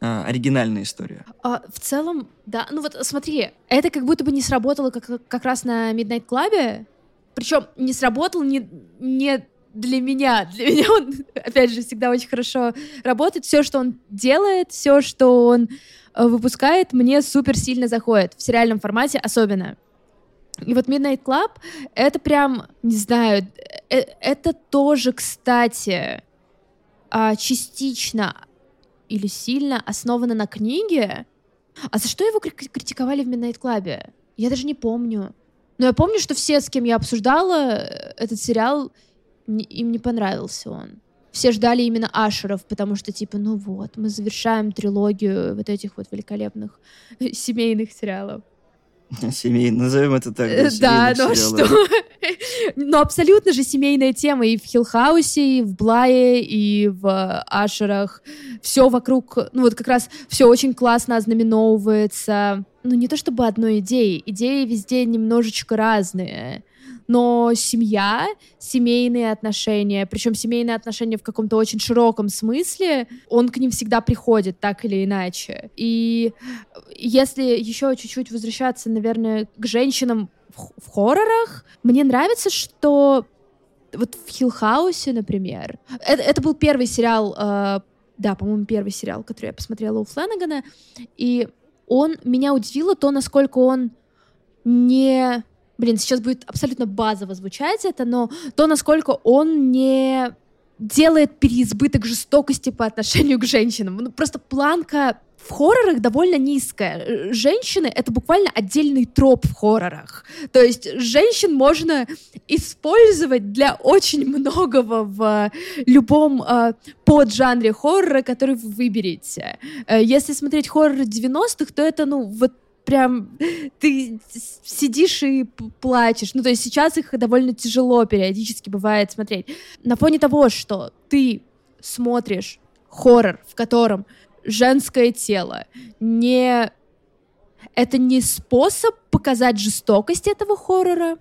а, оригинальная история. А, в целом, да, ну вот смотри, это как будто бы не сработало как, как раз на Midnight Club, причем не сработал не, не для меня, для меня он, *laughs* опять же, всегда очень хорошо работает. Все, что он делает, все, что он э, выпускает, мне супер сильно заходит. В сериальном формате особенно. И вот Midnight Club — это прям, не знаю, э, это тоже, кстати, а, частично или сильно основано на книге. А за что его критиковали в Midnight Club? Я даже не помню. Но я помню, что все, с кем я обсуждала э, этот сериал, им не понравился он. Все ждали именно Ашеров, потому что, типа, ну вот, мы завершаем трилогию вот этих вот великолепных *laughs* семейных сериалов. *laughs* Семейный, назовем это так. Да, да ну а что? *laughs* Ну, абсолютно же семейная тема и в Хиллхаусе, и в Блае, и в Ашерах. Все вокруг, ну вот как раз все очень классно ознаменовывается. Ну, не то чтобы одной идеей. Идеи везде немножечко разные но семья, семейные отношения, причем семейные отношения в каком-то очень широком смысле, он к ним всегда приходит, так или иначе. И если еще чуть-чуть возвращаться, наверное, к женщинам в, хоррорах, мне нравится, что вот в Хиллхаусе, например, это, это был первый сериал, э, да, по-моему, первый сериал, который я посмотрела у Фленнегана, и он меня удивило то, насколько он не блин, сейчас будет абсолютно базово звучать это, но то, насколько он не делает переизбыток жестокости по отношению к женщинам. Ну, просто планка в хоррорах довольно низкая. Женщины — это буквально отдельный троп в хоррорах. То есть женщин можно использовать для очень многого в любом э, поджанре хоррора, который вы выберете. Э, если смотреть хорроры 90-х, то это, ну, вот прям ты сидишь и плачешь. Ну, то есть сейчас их довольно тяжело периодически бывает смотреть. На фоне того, что ты смотришь хоррор, в котором женское тело не... Это не способ показать жестокость этого хоррора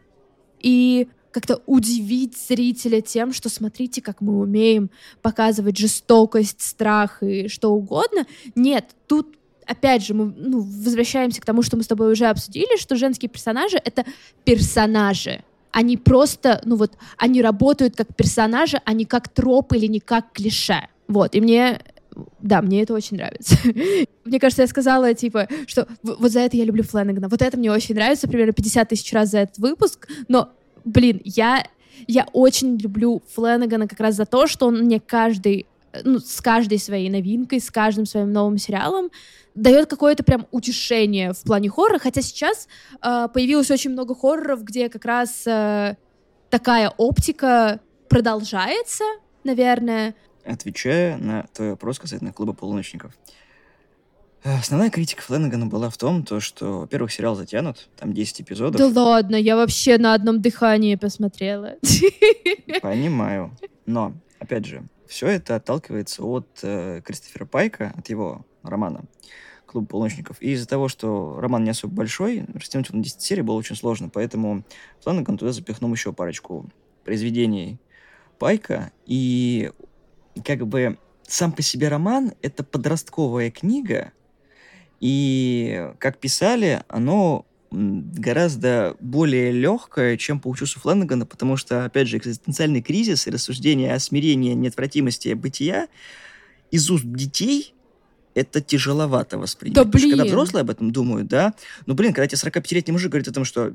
и как-то удивить зрителя тем, что смотрите, как мы умеем показывать жестокость, страх и что угодно. Нет, тут опять же, мы ну, возвращаемся к тому, что мы с тобой уже обсудили, что женские персонажи — это персонажи. Они просто, ну вот, они работают как персонажи, а не как троп или не как клише. Вот, и мне да, мне это очень нравится. *laughs* мне кажется, я сказала, типа, что вот за это я люблю Фленнегана. Вот это мне очень нравится, примерно 50 тысяч раз за этот выпуск. Но, блин, я, я очень люблю Фленнегана как раз за то, что он мне каждый, ну, с каждой своей новинкой, с каждым своим новым сериалом дает какое-то прям утешение в плане хоррора, хотя сейчас э, появилось очень много хорроров, где как раз э, такая оптика продолжается, наверное. Отвечая на твой вопрос касательно клуба полуночников. Основная критика Фленнегана была в том, то, что, во-первых, сериал затянут, там 10 эпизодов. Да ладно, я вообще на одном дыхании посмотрела. *laughs* Понимаю. Но, опять же, все это отталкивается от э, Кристофера Пайка, от его романа «Клуб полночников». И из-за того, что роман не особо большой, растянуть его на 10 серий было очень сложно, поэтому Фланаган туда запихнул еще парочку произведений Пайка, и как бы сам по себе роман — это подростковая книга, и, как писали, оно гораздо более легкое, чем получился у Фланагана, потому что, опять же, экзистенциальный кризис и рассуждение о смирении, неотвратимости бытия из уст детей это тяжеловато воспринять. Да, блин. когда взрослые об этом думают, да, ну, блин, когда тебе 45-летний мужик говорит о том, что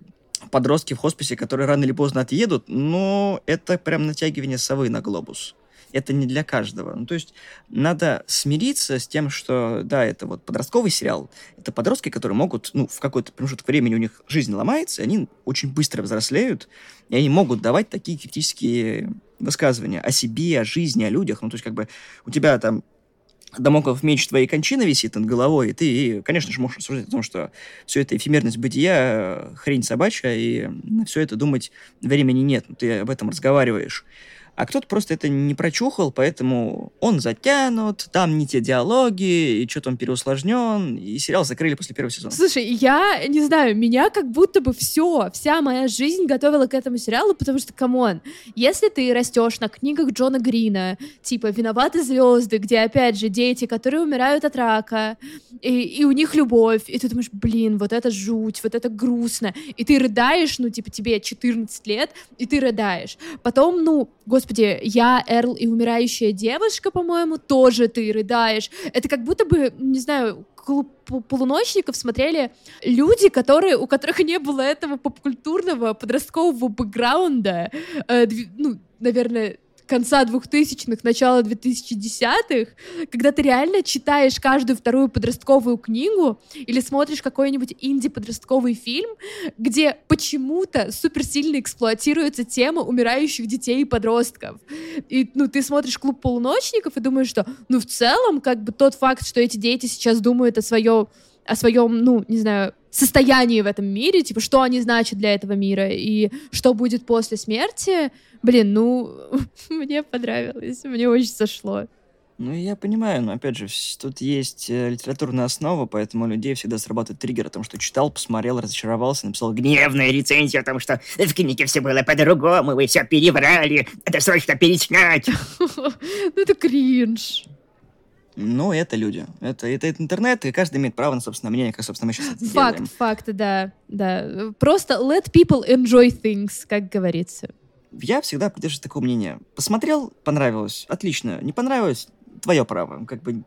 подростки в хосписе, которые рано или поздно отъедут, ну, это прям натягивание совы на глобус. Это не для каждого. Ну, то есть надо смириться с тем, что, да, это вот подростковый сериал, это подростки, которые могут, ну, в какой-то промежуток времени у них жизнь ломается, они очень быстро взрослеют, и они могут давать такие критические высказывания о себе, о жизни, о людях. Ну, то есть как бы у тебя там Дамоклов меч твоей кончины висит над головой, и ты, конечно же, можешь рассуждать о том, что все это эфемерность бытия, хрень собачья, и на все это думать времени нет, ты об этом разговариваешь а кто-то просто это не прочухал, поэтому он затянут, там не те диалоги, и что-то он переусложнен, и сериал закрыли после первого сезона. Слушай, я не знаю, меня как будто бы все, вся моя жизнь готовила к этому сериалу, потому что, come on, если ты растешь на книгах Джона Грина, типа «Виноваты звезды», где, опять же, дети, которые умирают от рака, и, и у них любовь, и ты думаешь, блин, вот это жуть, вот это грустно, и ты рыдаешь, ну, типа, тебе 14 лет, и ты рыдаешь. Потом, ну, господи, я, Эрл и умирающая девушка, по-моему, тоже ты рыдаешь. Это как будто бы, не знаю, клуб полуночников смотрели люди, которые, у которых не было этого попкультурного подросткового бэкграунда, э, ну, наверное, конца 2000-х, начала 2010-х, когда ты реально читаешь каждую вторую подростковую книгу или смотришь какой-нибудь инди-подростковый фильм, где почему-то супер сильно эксплуатируется тема умирающих детей и подростков. И, ну, ты смотришь «Клуб полуночников» и думаешь, что, ну, в целом, как бы тот факт, что эти дети сейчас думают о своем о своем, ну, не знаю, состоянии в этом мире, типа, что они значат для этого мира и что будет после смерти, блин, ну, *laughs* мне понравилось, мне очень зашло. Ну, я понимаю, но, опять же, тут есть э, литературная основа, поэтому у людей всегда срабатывает триггер о том, что читал, посмотрел, разочаровался, написал гневную рецензию о том, что в книге все было по-другому, вы все переврали, это срочно перечитать. *laughs* Ну, это кринж. Ну, это люди. Это, это, это интернет, и каждый имеет право на собственное мнение, как, собственно, мы сейчас это Факт, делаем. факт, да, да. Просто let people enjoy things, как говорится. Я всегда придерживаюсь такого мнения. Посмотрел, понравилось, отлично. Не понравилось, твое право. Как бы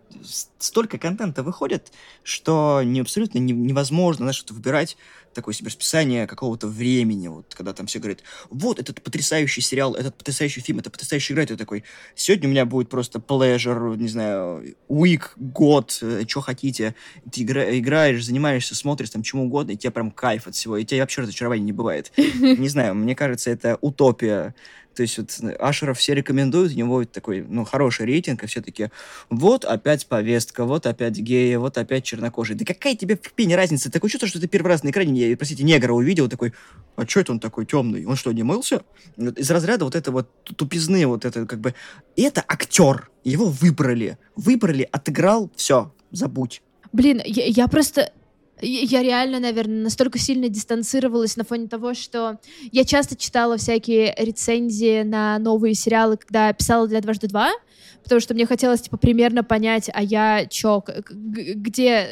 столько контента выходит, что не, абсолютно не, невозможно, знаешь, что выбирать такое себе расписание какого-то времени, вот, когда там все говорят, вот, этот потрясающий сериал, этот потрясающий фильм, это потрясающая игра, ты такой, сегодня у меня будет просто pleasure, не знаю, week, год, э, что хотите, ты игра, играешь, занимаешься, смотришь там чему угодно, и тебе прям кайф от всего, и тебе вообще разочарования не бывает. *laughs* Не знаю, мне кажется, это утопия то есть вот Ашеров все рекомендуют, у него такой, ну, хороший рейтинг, и все таки вот опять повестка, вот опять геи, вот опять чернокожие. Да какая тебе в пене разница? Такое чувство, что ты первый раз на экране, я, простите, негра увидел, такой, а что это он такой темный? Он что, не мылся? Из разряда вот это вот тупизны, вот это как бы... Это актер, его выбрали. Выбрали, отыграл, все, забудь. Блин, я, я просто я реально, наверное, настолько сильно дистанцировалась на фоне того, что я часто читала всякие рецензии на новые сериалы, когда писала для «Дважды два», потому что мне хотелось, типа, примерно понять, а я чё, где,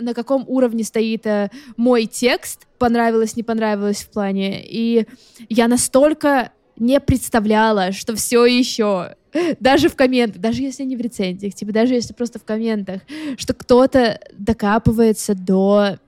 на каком уровне стоит э, мой текст, понравилось, не понравилось в плане. И я настолько не представляла, что все еще *laughs* даже в комментах, даже если не в рецензиях, типа даже если просто в комментах, что кто-то докапывается до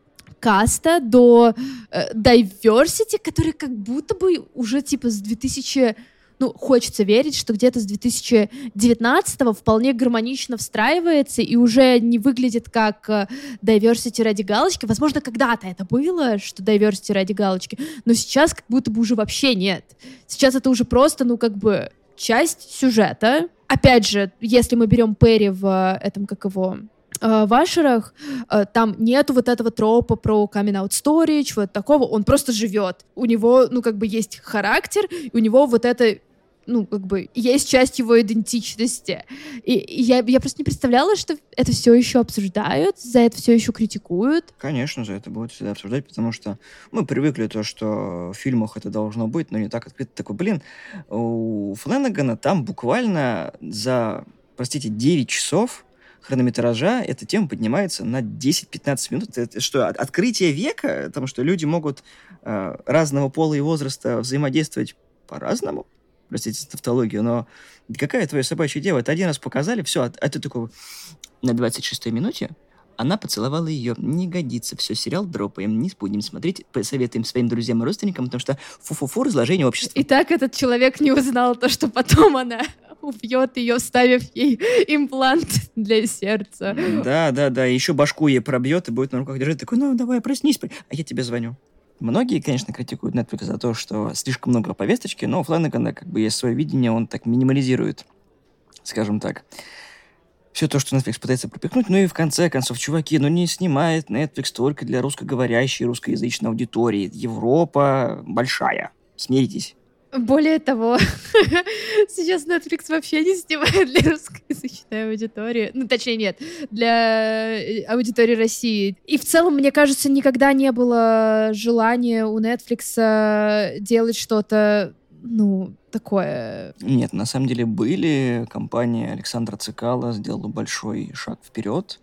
каста, до э, diversity, который как будто бы уже типа с 2000 ну, хочется верить, что где-то с 2019-го вполне гармонично встраивается и уже не выглядит как э, diversity ради галочки. Возможно, когда-то это было, что diversity ради галочки, но сейчас как будто бы уже вообще нет. Сейчас это уже просто, ну, как бы часть сюжета. Опять же, если мы берем Перри в э, этом, как его, э, Вашерах, э, там нету вот этого тропа про coming out story, чего-то такого, он просто живет. У него, ну, как бы есть характер, и у него вот это ну, как бы, есть часть его идентичности. И, и я, я просто не представляла, что это все еще обсуждают, за это все еще критикуют. Конечно, за это будут всегда обсуждать, потому что мы привыкли то, что в фильмах это должно быть, но не так открыто. Такой, блин, у Фленнегана там буквально за, простите, 9 часов хронометража эта тема поднимается на 10-15 минут. Это что, открытие века? Потому что люди могут э, разного пола и возраста взаимодействовать по-разному простите за тавтологию, но какая твоя собачья дева? Это один раз показали, все, а, а ты такой, на 26-й минуте она поцеловала ее. Не годится. Все, сериал дропаем. Не будем смотреть. Посоветуем своим друзьям и родственникам, потому что фу-фу-фу, разложение общества. И так этот человек не узнал то, что потом она убьет ее, вставив ей имплант для сердца. Да, да, да. Еще башку ей пробьет и будет на руках держать. Такой, ну давай, проснись. А я тебе звоню. Многие, конечно, критикуют Netflix за то, что слишком много повесточки, но у Флэнагана как бы есть свое видение, он так минимализирует, скажем так, все то, что Netflix пытается пропихнуть. Ну и в конце концов, чуваки, ну не снимает Netflix только для русскоговорящей, русскоязычной аудитории. Европа большая. Смиритесь. Более того, *laughs* сейчас Netflix вообще не снимает для русскоязычной аудитории. Ну, точнее, нет, для э, аудитории России. И в целом, мне кажется, никогда не было желания у Netflix э, делать что-то, ну, такое? Нет, на самом деле были. Компания Александра Цикала сделала большой шаг вперед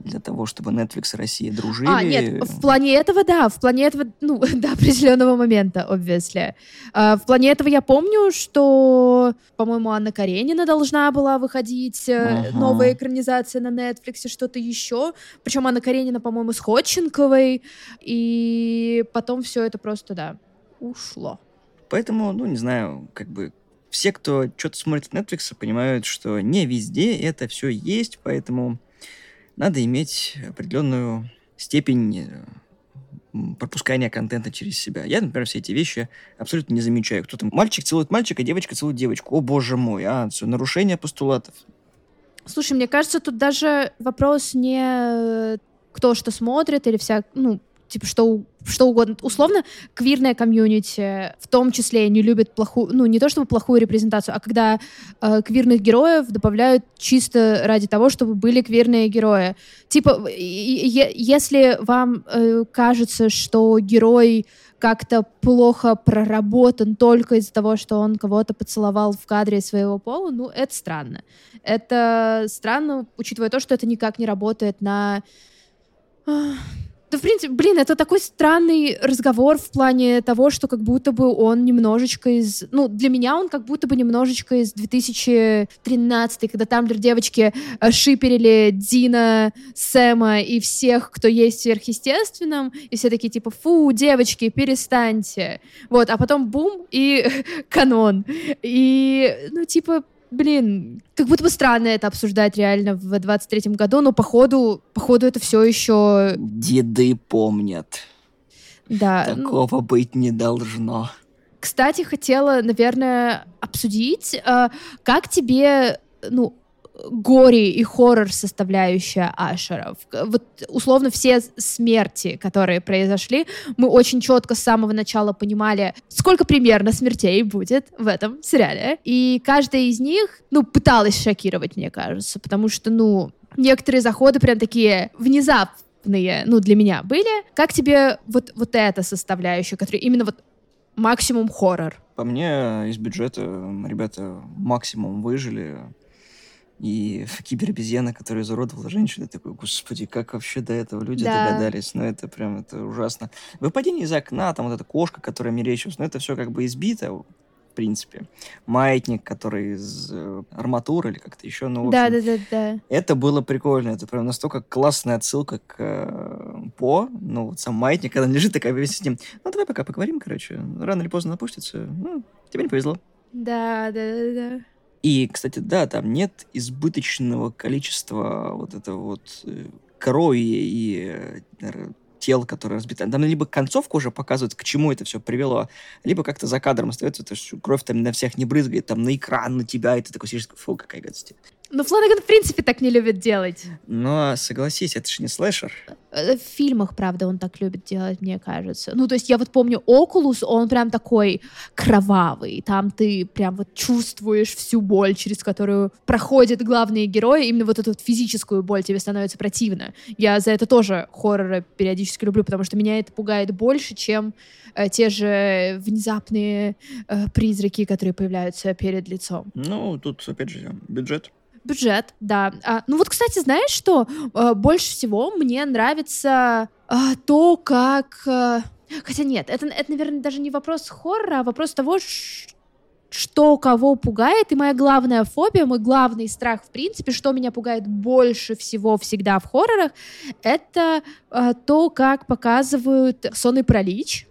для того, чтобы Netflix и Россия дружили. А, нет, в плане этого, да, в плане этого, ну, *laughs* до определенного момента, obviously. А, в плане этого я помню, что, по-моему, Анна Каренина должна была выходить, uh-huh. новая экранизация на Netflix, что-то еще. Причем Анна Каренина, по-моему, с Ходченковой. И потом все это просто, да, ушло. Поэтому, ну, не знаю, как бы все, кто что-то смотрит Netflix, понимают, что не везде это все есть, поэтому надо иметь определенную степень э, пропускания контента через себя. Я, например, все эти вещи абсолютно не замечаю. Кто-то мальчик целует мальчика, девочка целует девочку. О, боже мой, а, все, нарушение постулатов. Слушай, мне кажется, тут даже вопрос не э, кто что смотрит или вся, ну, типа что, что угодно. Условно, квирная комьюнити в том числе не любит плохую, ну не то чтобы плохую репрезентацию, а когда э, квирных героев добавляют чисто ради того, чтобы были квирные герои. Типа, если вам э, кажется, что герой как-то плохо проработан только из-за того, что он кого-то поцеловал в кадре своего пола, ну, это странно. Это странно, учитывая то, что это никак не работает на да, в принципе, блин, это такой странный разговор в плане того, что как будто бы он немножечко из... Ну, для меня он как будто бы немножечко из 2013, когда там девочки э, шиперили Дина, Сэма и всех, кто есть в сверхъестественном, и все такие типа, фу, девочки, перестаньте. Вот, а потом бум, и *laughs* канон. И, ну, типа, блин, как будто бы странно это обсуждать реально в 23-м году, но походу, походу это все еще... Деды помнят. Да. Такого ну... быть не должно. Кстати, хотела, наверное, обсудить, э, как тебе, ну, горе и хоррор составляющая Ашеров. Вот условно все смерти, которые произошли, мы очень четко с самого начала понимали, сколько примерно смертей будет в этом сериале. И каждая из них, ну, пыталась шокировать, мне кажется, потому что, ну, некоторые заходы прям такие внезапные, ну, для меня были. Как тебе вот, вот эта составляющая, которая именно вот максимум хоррор? По мне, из бюджета ребята максимум выжили. И киберобезьяна, которая изуродовала женщину, такой, господи, как вообще до этого люди да. догадались? Ну, это прям, это ужасно. Выпадение из окна, там вот эта кошка, которая мерещилась, ну, это все как бы избито, в принципе. Маятник, который из э, арматуры или как-то еще, ну, да, да, да, да. Это было прикольно, это прям настолько классная отсылка к э, По, ну, вот сам маятник, когда он лежит, такая вместе с ним, ну, давай пока поговорим, короче, рано или поздно напустится, ну, тебе не повезло. Да, да, да, да. И, кстати, да, там нет избыточного количества вот этого вот э, крови и наверное, тел, которые разбиты. Там либо концовку уже показывают, к чему это все привело, либо как-то за кадром остается, то есть кровь там на всех не брызгает, там на экран, на тебя, и ты такой сидишь, фу, какая гадость. Ну, Фланаган, в принципе, так не любит делать. Но, согласись, это же не слэшер. Э, в фильмах, правда, он так любит делать, мне кажется. Ну, то есть я вот помню Окулус, он прям такой кровавый. Там ты прям вот чувствуешь всю боль, через которую проходят главные герои. Именно вот эту вот физическую боль тебе становится противно. Я за это тоже хорроры периодически люблю, потому что меня это пугает больше, чем э, те же внезапные э, призраки, которые появляются перед лицом. Ну, тут, опять же, бюджет. Бюджет, да. А, ну вот, кстати, знаешь что? А, больше всего мне нравится а, то, как... А, хотя нет, это, это, наверное, даже не вопрос хоррора, а вопрос того, что кого пугает, и моя главная фобия, мой главный страх, в принципе, что меня пугает больше всего всегда в хоррорах, это э, то, как показывают сон и пролич,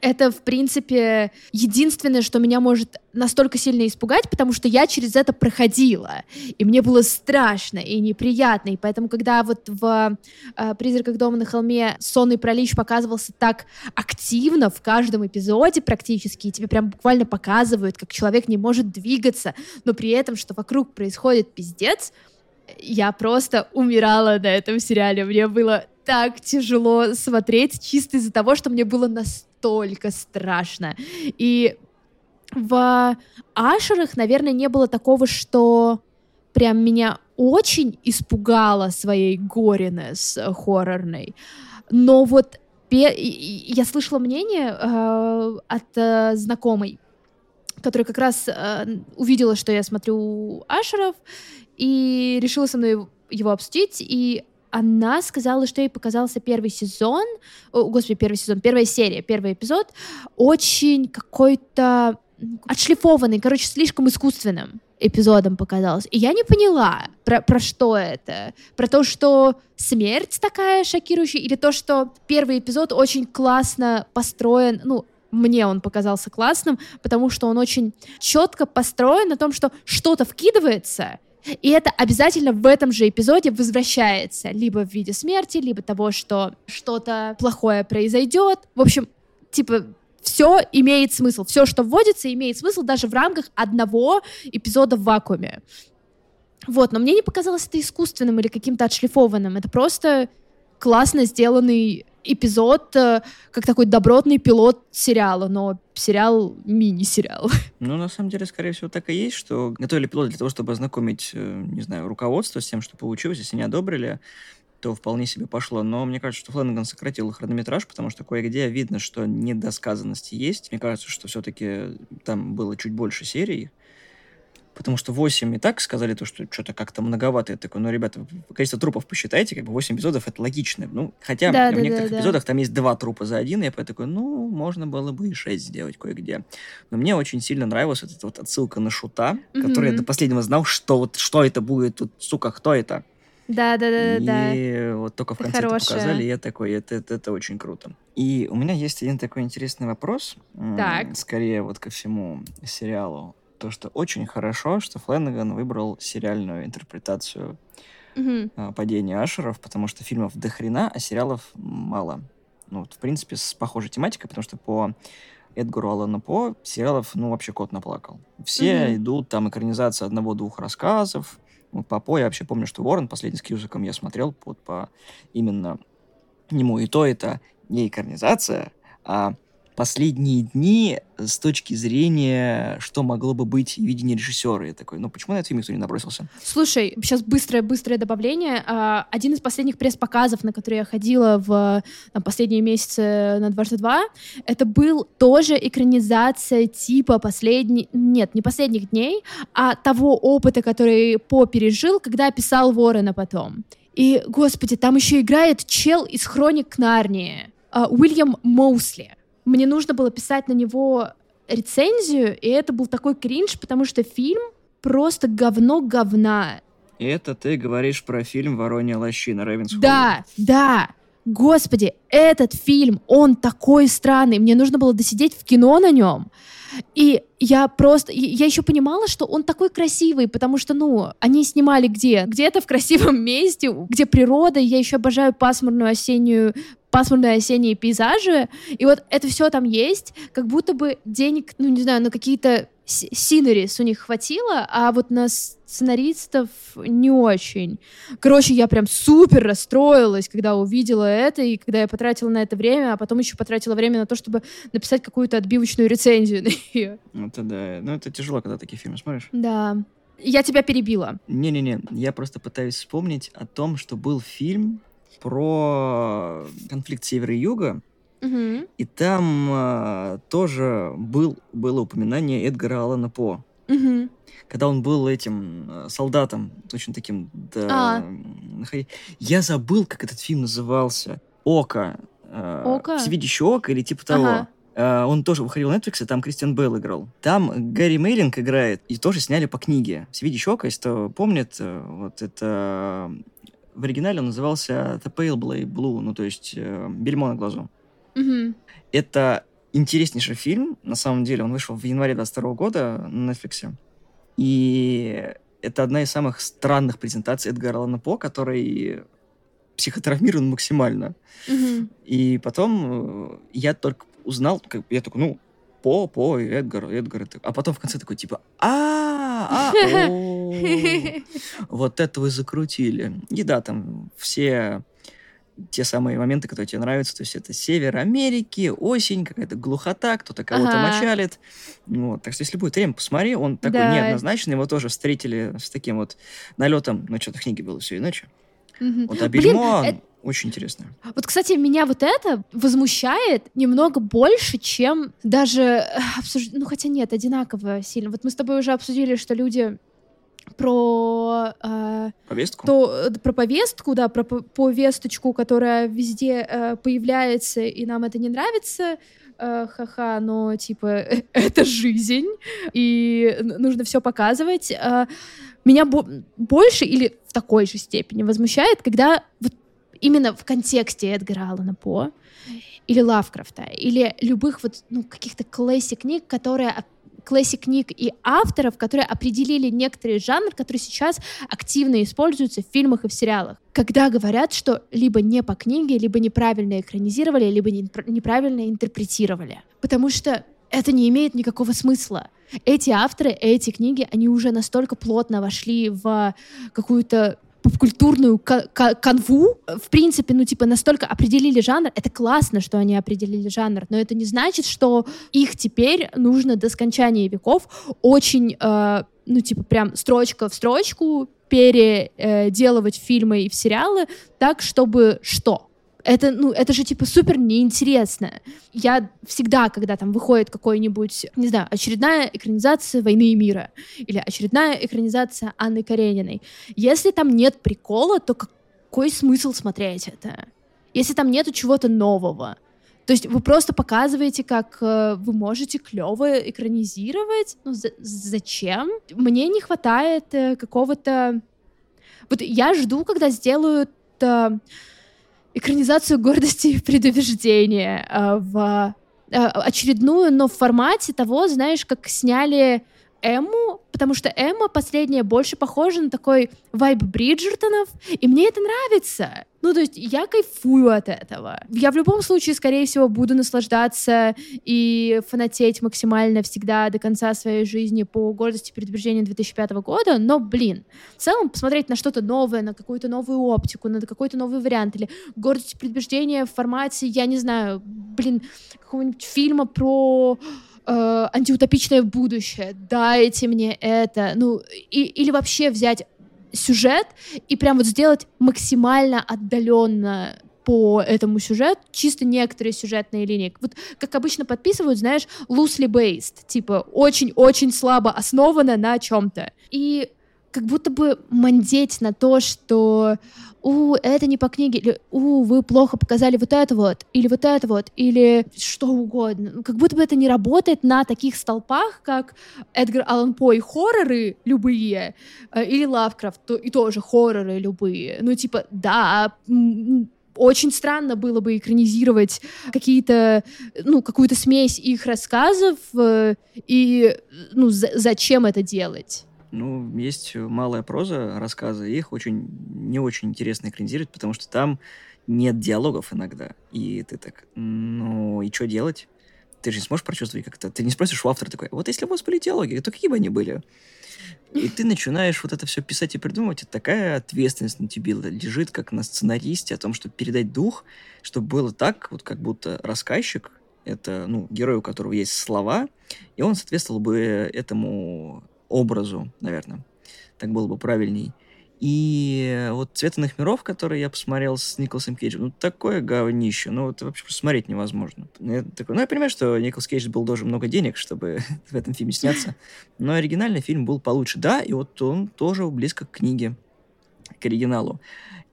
это, в принципе, единственное, что меня может настолько сильно испугать, потому что я через это проходила, и мне было страшно и неприятно, и поэтому, когда вот в э, «Призраках дома на холме» сонный пролич показывался так активно в каждом эпизоде практически, и тебе прям буквально показывают, как человек не может двигаться, но при этом, что вокруг происходит пиздец, я просто умирала на этом сериале. Мне было так тяжело смотреть чисто из-за того, что мне было настолько страшно. И в Ашерах, наверное, не было такого, что прям меня очень испугало своей горинес хоррорной. Но вот я слышала мнение э, от э, знакомой, которая как раз э, увидела, что я смотрю Ашеров, и решила со мной его обсудить, и она сказала, что ей показался первый сезон, о, господи, первый сезон, первая серия, первый эпизод очень какой-то отшлифованный, короче, слишком искусственным эпизодом показалось. И я не поняла, про, про что это. Про то, что смерть такая шокирующая, или то, что первый эпизод очень классно построен, ну, мне он показался классным, потому что он очень четко построен на том, что что-то вкидывается, и это обязательно в этом же эпизоде возвращается, либо в виде смерти, либо того, что что-то плохое произойдет. В общем, типа, все имеет смысл. Все, что вводится, имеет смысл даже в рамках одного эпизода в вакууме. Вот, но мне не показалось это искусственным или каким-то отшлифованным. Это просто классно сделанный эпизод э, как такой добротный пилот сериала, но сериал мини-сериал. *laughs* Ну, на самом деле, скорее всего, так и есть, что готовили пилот для того, чтобы ознакомить, э, не знаю, руководство с тем, что получилось, если не одобрили, то вполне себе пошло. Но мне кажется, что Флэнаган сократил хронометраж, потому что кое-где видно, что недосказанности есть. Мне кажется, что все-таки там было чуть больше серий, потому что 8 и так сказали то, что что-то как-то многовато. Я такой, ну, ребята, количество трупов посчитайте, как бы 8 эпизодов это логично. Ну, хотя да, в да, некоторых да, эпизодах да. там есть два трупа за один, и я такой, ну, можно было бы и 6 сделать кое-где. Но мне очень сильно нравилась вот эта вот отсылка на шута, mm-hmm. который я до последнего знал, что вот что это будет тут, сука, кто это? Да, да, да, да. И вот только в конце это показали, и я такой, это, это, это очень круто. И у меня есть один такой интересный вопрос, так. скорее вот ко всему сериалу то, что очень хорошо, что Фленнеган выбрал сериальную интерпретацию mm-hmm. падения Ашеров, потому что фильмов до хрена, а сериалов мало. Ну, вот, в принципе, с похожей тематикой, потому что по Эдгару Аллану По сериалов, ну, вообще кот наплакал. Все mm-hmm. идут, там, экранизация одного-двух рассказов. Вот по По я вообще помню, что Ворон, последний с Кьюзаком я смотрел вот по именно нему. И то это не экранизация, а последние дни с точки зрения, что могло бы быть видение режиссера. Я такой, ну почему на этот фильм никто не набросился? Слушай, сейчас быстрое-быстрое добавление. А, один из последних пресс-показов, на который я ходила в там, последние месяцы на дважды два, это был тоже экранизация типа последний... Нет, не последних дней, а того опыта, который По пережил, когда писал Ворона потом. И, господи, там еще играет чел из «Хроник Нарнии», а, Уильям Моусли мне нужно было писать на него рецензию, и это был такой кринж, потому что фильм просто говно говна. И это ты говоришь про фильм «Воронья лощина» Рейвенсхолла. Да, да. Господи, этот фильм, он такой странный. Мне нужно было досидеть в кино на нем. И я просто... Я еще понимала, что он такой красивый, потому что, ну, они снимали где? Где-то в красивом *laughs* месте, где природа. Я еще обожаю пасмурную осеннюю пасмурные осенние пейзажи, и вот это все там есть, как будто бы денег, ну, не знаю, на какие-то синерис у них хватило, а вот на сценаристов не очень. Короче, я прям супер расстроилась, когда увидела это, и когда я потратила на это время, а потом еще потратила время на то, чтобы написать какую-то отбивочную рецензию на нее. Это да, ну это тяжело, когда такие фильмы смотришь. Да. Я тебя перебила. Не-не-не, я просто пытаюсь вспомнить о том, что был фильм про конфликт севера и юга, угу. и там а, тоже был, было упоминание Эдгара Алана По. Угу. Когда он был этим э, солдатом, очень таким... Да, а. Я забыл, как этот фильм назывался. Око. Э, Око? Всевидящее око или типа того. Ага. Uh, он тоже выходил на Netflix, и там Кристиан Белл играл. Там Гарри Мейлинг играет, и тоже сняли по книге. Всевидящее око, если кто помнит, вот это в оригинале он назывался The Pale Blue, ну то есть э, бельмо на глазу. Mm-hmm. Это интереснейший фильм, на самом деле. Он вышел в январе 22 года на Netflix. И это одна из самых странных презентаций Эдгара Алана По, который психотравмирован максимально. Mm-hmm. И потом э, я только узнал, как, я такой, ну, По, По, Эдгар, Эдгар. А потом в конце такой, типа, а, а, *laughs* *laughs* вот это вы закрутили. И да, там все те самые моменты, которые тебе нравятся. То есть это север Америки, осень, какая-то глухота, кто-то кого-то ага. мочалит. Вот. Так что если будет время, посмотри. Он такой да. неоднозначный. Его тоже встретили с таким вот налетом. Ну, что-то в книге было все иначе. Угу. Вот, а бельмо Блин, очень интересно. Вот, кстати, меня вот это возмущает немного больше, чем даже э, обсуж... Ну, хотя нет, одинаково сильно. Вот мы с тобой уже обсудили, что люди про э, повестку, то, про повестку, да, про повесточку, которая везде э, появляется, и нам это не нравится, э, ха-ха, но типа *laughs* это жизнь, и нужно все показывать. Э, меня бо- больше или в такой же степени возмущает, когда вот именно в контексте Эдгара Аллана По или Лавкрафта, или любых вот ну, каких-то классик книг, которые классик книг и авторов, которые определили некоторые жанры, которые сейчас активно используются в фильмах и в сериалах. Когда говорят, что либо не по книге, либо неправильно экранизировали, либо неправильно интерпретировали. Потому что это не имеет никакого смысла. Эти авторы, эти книги, они уже настолько плотно вошли в какую-то попкультурную канву, в принципе, ну, типа, настолько определили жанр, это классно, что они определили жанр, но это не значит, что их теперь нужно до скончания веков очень, э, ну, типа, прям строчка в строчку переделывать фильмы и в сериалы так, чтобы что? Это, ну, это же, типа, супер неинтересно. Я всегда, когда там выходит какой-нибудь, не знаю, очередная экранизация «Войны и мира» или очередная экранизация Анны Карениной, если там нет прикола, то какой смысл смотреть это? Если там нету чего-то нового, то есть вы просто показываете, как э, вы можете клево экранизировать. Ну, за зачем? Мне не хватает э, какого-то... Вот я жду, когда сделают э, экранизацию гордости и предубеждения э, в э, очередную, но в формате того, знаешь, как сняли Эмму, потому что Эмма последняя больше похожа на такой вайб Бриджертонов, и мне это нравится. Ну, то есть я кайфую от этого. Я в любом случае, скорее всего, буду наслаждаться и фанатеть максимально всегда до конца своей жизни по гордости предупреждения 2005 года, но, блин, в целом посмотреть на что-то новое, на какую-то новую оптику, на какой-то новый вариант, или гордость предупреждения в формате, я не знаю, блин, какого-нибудь фильма про э, антиутопичное будущее, дайте мне это, ну, и, или вообще взять сюжет и прям вот сделать максимально отдаленно по этому сюжету, чисто некоторые сюжетные линии. Вот как обычно подписывают, знаешь, loosely based, типа очень-очень слабо основано на чем-то. И как будто бы мандеть на то, что у, это не по книге, или у, вы плохо показали вот это вот, или вот это вот, или что угодно. Как будто бы это не работает на таких столпах, как Эдгар Аллан По и хорроры любые, э, или Лавкрафт, то, и тоже хорроры любые. Ну, типа, да, очень странно было бы экранизировать какие-то, ну, какую-то смесь их рассказов, э, и, ну, зачем это делать? Ну, есть малая проза, рассказы, их очень не очень интересно экранизировать, потому что там нет диалогов иногда. И ты так, ну и что делать? Ты же не сможешь прочувствовать как-то. Ты не спросишь у автора такой, вот если у вас были диалоги, то какие бы они были? И ты начинаешь вот это все писать и придумывать, и такая ответственность на тебе лежит, как на сценаристе, о том, чтобы передать дух, чтобы было так, вот как будто рассказчик, это, ну, герой, у которого есть слова, и он соответствовал бы этому образу, наверное. Так было бы правильней. И вот «Цвет иных миров», который я посмотрел с Николасом Кейджем, ну, такое говнище, ну, это вообще смотреть невозможно. Я такой, ну, я понимаю, что Николас Кейдж был должен много денег, чтобы *laughs* в этом фильме сняться, но оригинальный фильм был получше. Да, и вот он тоже близко к книге, к оригиналу.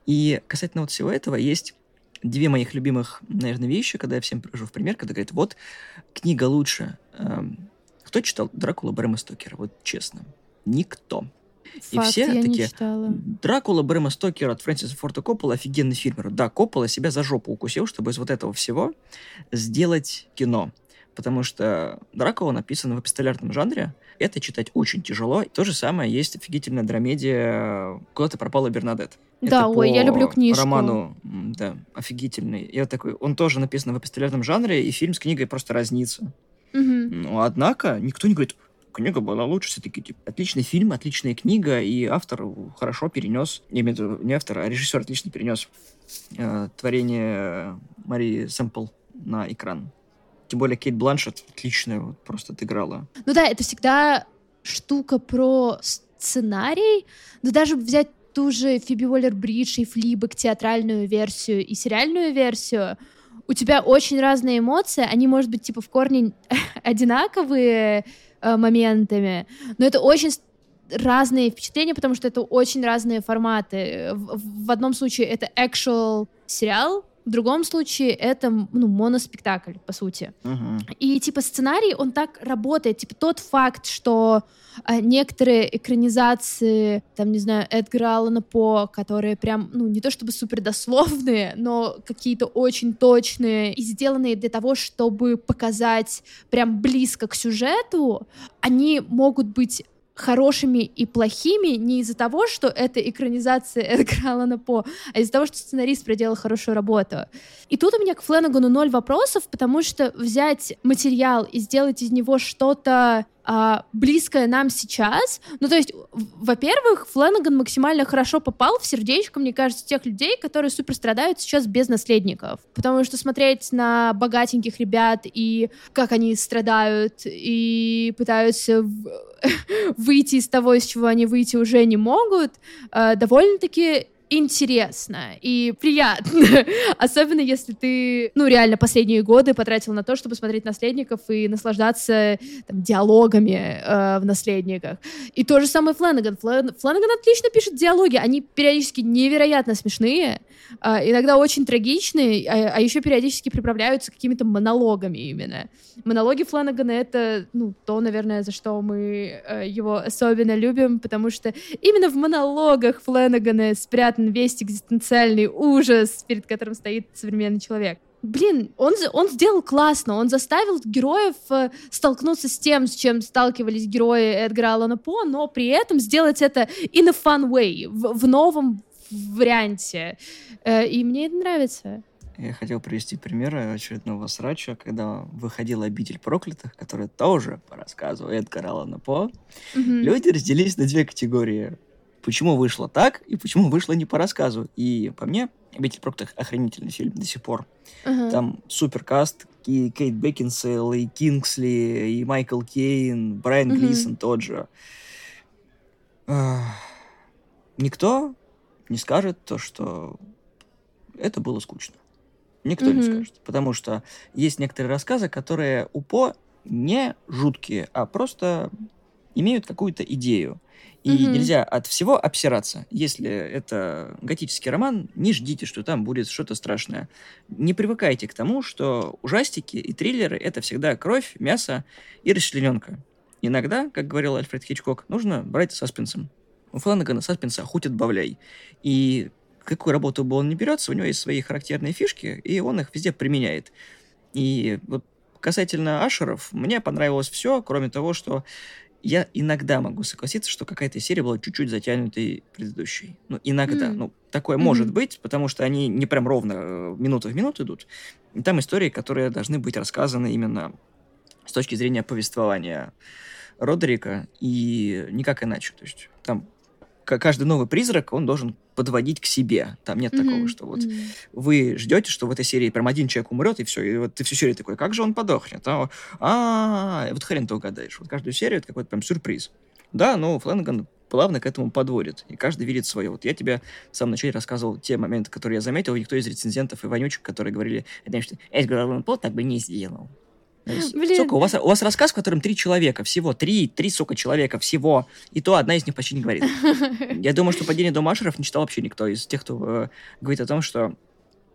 И касательно вот всего этого есть две моих любимых, наверное, вещи, когда я всем привожу в пример, когда говорят, вот, книга лучше, эм, кто читал Дракула Брэма Стокера? Вот честно. Никто. Факт, и все я такие, Дракула Брэма Стокера от Фрэнсиса Форта Коппола офигенный фильм. Да, Коппола себя за жопу укусил, чтобы из вот этого всего сделать кино. Потому что Дракула написан в эпистолярном жанре, это читать очень тяжело. То же самое есть офигительная драмедия «Куда-то пропала Бернадет». Да, это ой, я люблю книжку. роману, да, офигительный. Я такой, он тоже написан в эпистолярном жанре, и фильм с книгой просто разнится. Угу. Но однако никто не говорит, книга была лучше, все-таки типа, отличный фильм, отличная книга, и автор хорошо перенес, я имею в виду не автор, а режиссер отлично перенес э, творение Марии Сэмпл на экран. Тем более Кейт Бланшет отлично вот, просто отыграла. Ну да, это всегда штука про сценарий, но даже взять ту же Фиби Уоллер-Бридж и Флибек, театральную версию и сериальную версию — у тебя очень разные эмоции, они, может быть, типа в корне *laughs* одинаковые э, моментами, но это очень разные впечатления, потому что это очень разные форматы. В, в одном случае это actual сериал, в другом случае это ну, моноспектакль, по сути. Uh-huh. И типа сценарий, он так работает. Типа тот факт, что а, некоторые экранизации, там, не знаю, Эдгара Аллана По, которые прям, ну, не то чтобы супер дословные, но какие-то очень точные и сделанные для того, чтобы показать прям близко к сюжету, они могут быть хорошими и плохими не из-за того, что это экранизация *laughs* Эдгара Аллана По, а из-за того, что сценарист проделал хорошую работу. И тут у меня к Фленагану ноль вопросов, потому что взять материал и сделать из него что-то а, близкое нам сейчас. Ну, то есть, во-первых, Фленаган максимально хорошо попал в сердечко, мне кажется, тех людей, которые супер страдают сейчас без наследников. Потому что смотреть на богатеньких ребят и как они страдают и пытаются *laughs* выйти из того, из чего они выйти уже не могут, э, довольно-таки интересно и приятно. *laughs* Особенно если ты, ну, реально последние годы потратил на то, чтобы смотреть «Наследников» и наслаждаться там, диалогами э, в «Наследниках». И то же самое Флэнаган. Флэн... Флэнаган отлично пишет диалоги. Они периодически невероятно смешные, э, иногда очень трагичные, а, а еще периодически приправляются какими-то монологами именно. Монологи Флэнагана — это, ну, то, наверное, за что мы э, его особенно любим, потому что именно в монологах Флэнагана спрятан весь экзистенциальный ужас, перед которым стоит современный человек блин, он, он сделал классно, он заставил героев э, столкнуться с тем, с чем сталкивались герои Эдгара Алана По, но при этом сделать это in a fun way, в, в новом варианте. Э, и мне это нравится. Я хотел привести пример очередного срача, когда выходила «Обитель проклятых», которая тоже по рассказу Эдгара Алана По. Mm-hmm. Люди разделились на две категории. Почему вышло так и почему вышло не по рассказу. И по мне, «Обитель проклятых» охренительный фильм до сих пор. Uh-huh. Там суперкаст, и Кейт Бекинсейл, и Кингсли, и Майкл Кейн, Брайан uh-huh. Глисон тот же. Никто не скажет то, что это было скучно. Никто mm-hmm. не скажет. Потому что есть некоторые рассказы, которые упо не жуткие, а просто имеют какую-то идею. И mm-hmm. нельзя от всего обсираться. Если это готический роман, не ждите, что там будет что-то страшное. Не привыкайте к тому, что ужастики и триллеры — это всегда кровь, мясо и расчлененка. Иногда, как говорил Альфред Хичкок, нужно брать саспенсом. У Фланагана саспенса хоть отбавляй. И какую работу бы он ни берется, у него есть свои характерные фишки, и он их везде применяет. И вот касательно Ашеров, мне понравилось все, кроме того, что я иногда могу согласиться, что какая-то серия была чуть-чуть затянутой предыдущей. Ну, иногда. Mm. Ну, такое mm-hmm. может быть, потому что они не прям ровно э, минута в минуту идут. И там истории, которые должны быть рассказаны именно с точки зрения повествования Родерика, и никак иначе. То есть там каждый новый призрак, он должен подводить к себе. Там нет mm-hmm. такого, что вот mm-hmm. вы ждете, что в этой серии прям один человек умрет, и все. И вот ты всю серию такой, как же он подохнет? А, а, вот хрен ты угадаешь. Вот каждую серию это какой-то прям сюрприз. Да, но Флэнаган плавно к этому подводит, и каждый видит свое. Вот я тебе в самом начале рассказывал те моменты, которые я заметил, и никто из рецензентов и вонючек, которые говорили, что Эдгар Аллан По так бы не сделал. Блин. Сука, у вас, у вас рассказ, в котором три человека всего, три, три, сука, человека всего, и то одна из них почти не говорит. *laughs* Я думаю, что «Падение дома Ашеров» не читал вообще никто из тех, кто э, говорит о том, что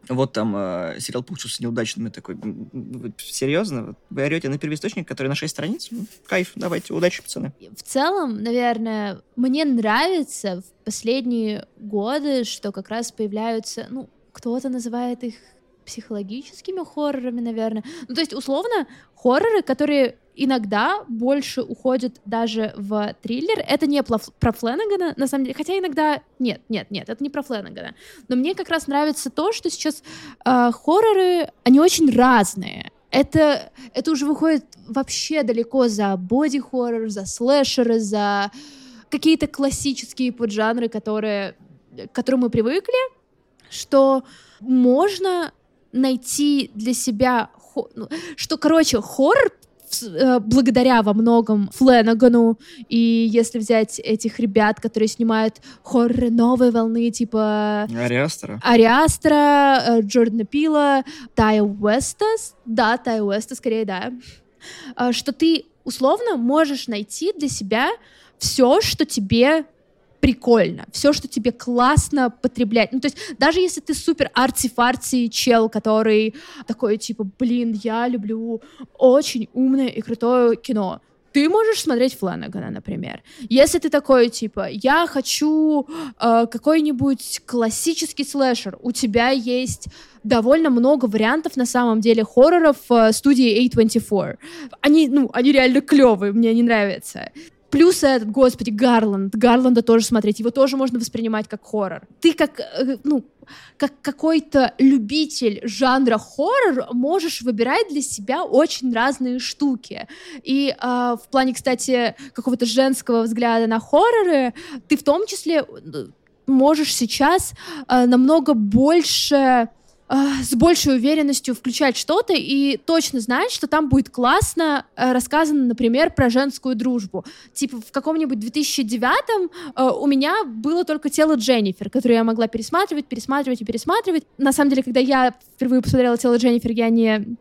вот там э, сериал получился неудачным, и такой, вы серьезно? Вы орете на первоисточник, который на 6 страниц? Ну, кайф, давайте, удачи, пацаны. В целом, наверное, мне нравится в последние годы, что как раз появляются, ну, кто-то называет их психологическими хоррорами, наверное. Ну, то есть, условно, хорроры, которые иногда больше уходят даже в триллер. Это не про Фленагана, на самом деле. Хотя иногда... Нет, нет, нет, это не про Фленагана. Но мне как раз нравится то, что сейчас э, хорроры, они очень разные. Это, это уже выходит вообще далеко за боди-хоррор, за слэшеры, за какие-то классические поджанры, которые, к которым мы привыкли, что можно найти для себя, ну, что, короче, хоррор э, благодаря во многом Фленагану, и если взять этих ребят, которые снимают хорроры новой волны, типа... Ариастера. Ариастера, э, Джордана Пила, Тая Уэста, да, Тая Уэста, скорее, да, э, что ты условно можешь найти для себя все, что тебе прикольно, все, что тебе классно потреблять. Ну, то есть даже если ты супер арти-фарти чел, который такой, типа, блин, я люблю очень умное и крутое кино, ты можешь смотреть Фланагана, например. Если ты такой, типа, я хочу э, какой-нибудь классический слэшер, у тебя есть довольно много вариантов, на самом деле, хорроров э, студии A24. Они, ну, они реально клевые, мне они нравятся Плюс этот, господи, Гарланд. Гарланда тоже смотреть. Его тоже можно воспринимать как хоррор. Ты как, э, ну, как какой-то любитель жанра хоррор можешь выбирать для себя очень разные штуки. И э, в плане, кстати, какого-то женского взгляда на хорроры, ты в том числе э, можешь сейчас э, намного больше с большей уверенностью включать что-то и точно знать, что там будет классно э, рассказано, например, про женскую дружбу. Типа в каком-нибудь 2009-м э, у меня было только тело Дженнифер, которое я могла пересматривать, пересматривать и пересматривать. На самом деле, когда я впервые посмотрела тело Дженнифер, я не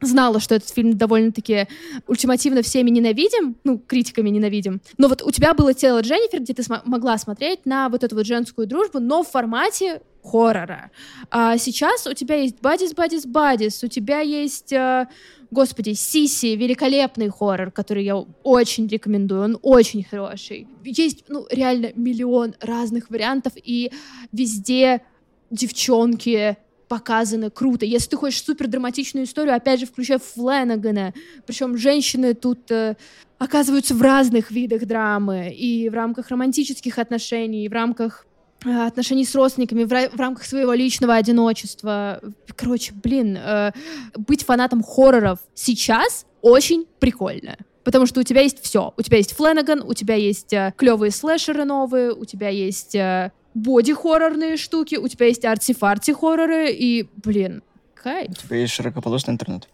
знала, что этот фильм довольно-таки ультимативно всеми ненавидим, ну, критиками ненавидим. Но вот у тебя было тело Дженнифер, где ты см- могла смотреть на вот эту вот женскую дружбу, но в формате хоррора. А сейчас у тебя есть Бадис, Бадис, Бадис, у тебя есть, э, господи, Сиси, великолепный хоррор, который я очень рекомендую, он очень хороший. Есть, ну, реально миллион разных вариантов, и везде девчонки показаны круто. Если ты хочешь супер драматичную историю, опять же, включай Фленагана. Причем женщины тут э, оказываются в разных видах драмы. И в рамках романтических отношений, и в рамках отношений с родственниками, в, в рамках своего личного одиночества. Короче, блин, э, быть фанатом хорроров сейчас очень прикольно. Потому что у тебя есть все. У тебя есть Фленаган, у тебя есть э, клевые слэшеры новые, у тебя есть э, боди-хоррорные штуки, у тебя есть арти-фарти-хорроры, и, блин, кайф. У тебя есть широкополосный интернет.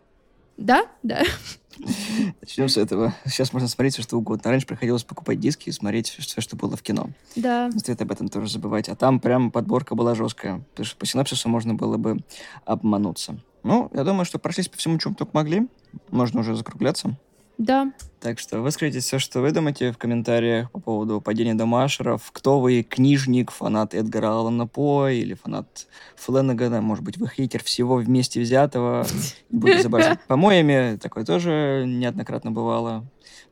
Да, да. *laughs* Начнем с этого. Сейчас можно смотреть все, что угодно. Раньше приходилось покупать диски и смотреть все, что было в кино. Да. Не стоит об этом тоже забывать. А там прям подборка была жесткая. Потому что по синапсису можно было бы обмануться. Ну, я думаю, что прошлись по всему, чем только могли. Можно уже закругляться. Да. Так что выскажите все, что вы думаете в комментариях по поводу падения Домашеров. Кто вы, книжник, фанат Эдгара Аллана По или фанат Фленнегана? Может быть, вы хейтер всего вместе взятого? Буду *laughs* забрать помоями. Такое тоже неоднократно бывало.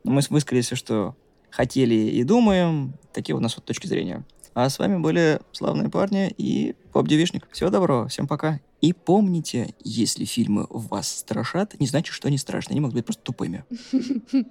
Но мы высказали все, что хотели и думаем. Такие у нас вот точки зрения. А с вами были славные парни и Поп Девишник. Всего доброго, всем пока. И помните, если фильмы вас страшат, не значит, что они страшные. Они могут быть просто тупыми. *laughs*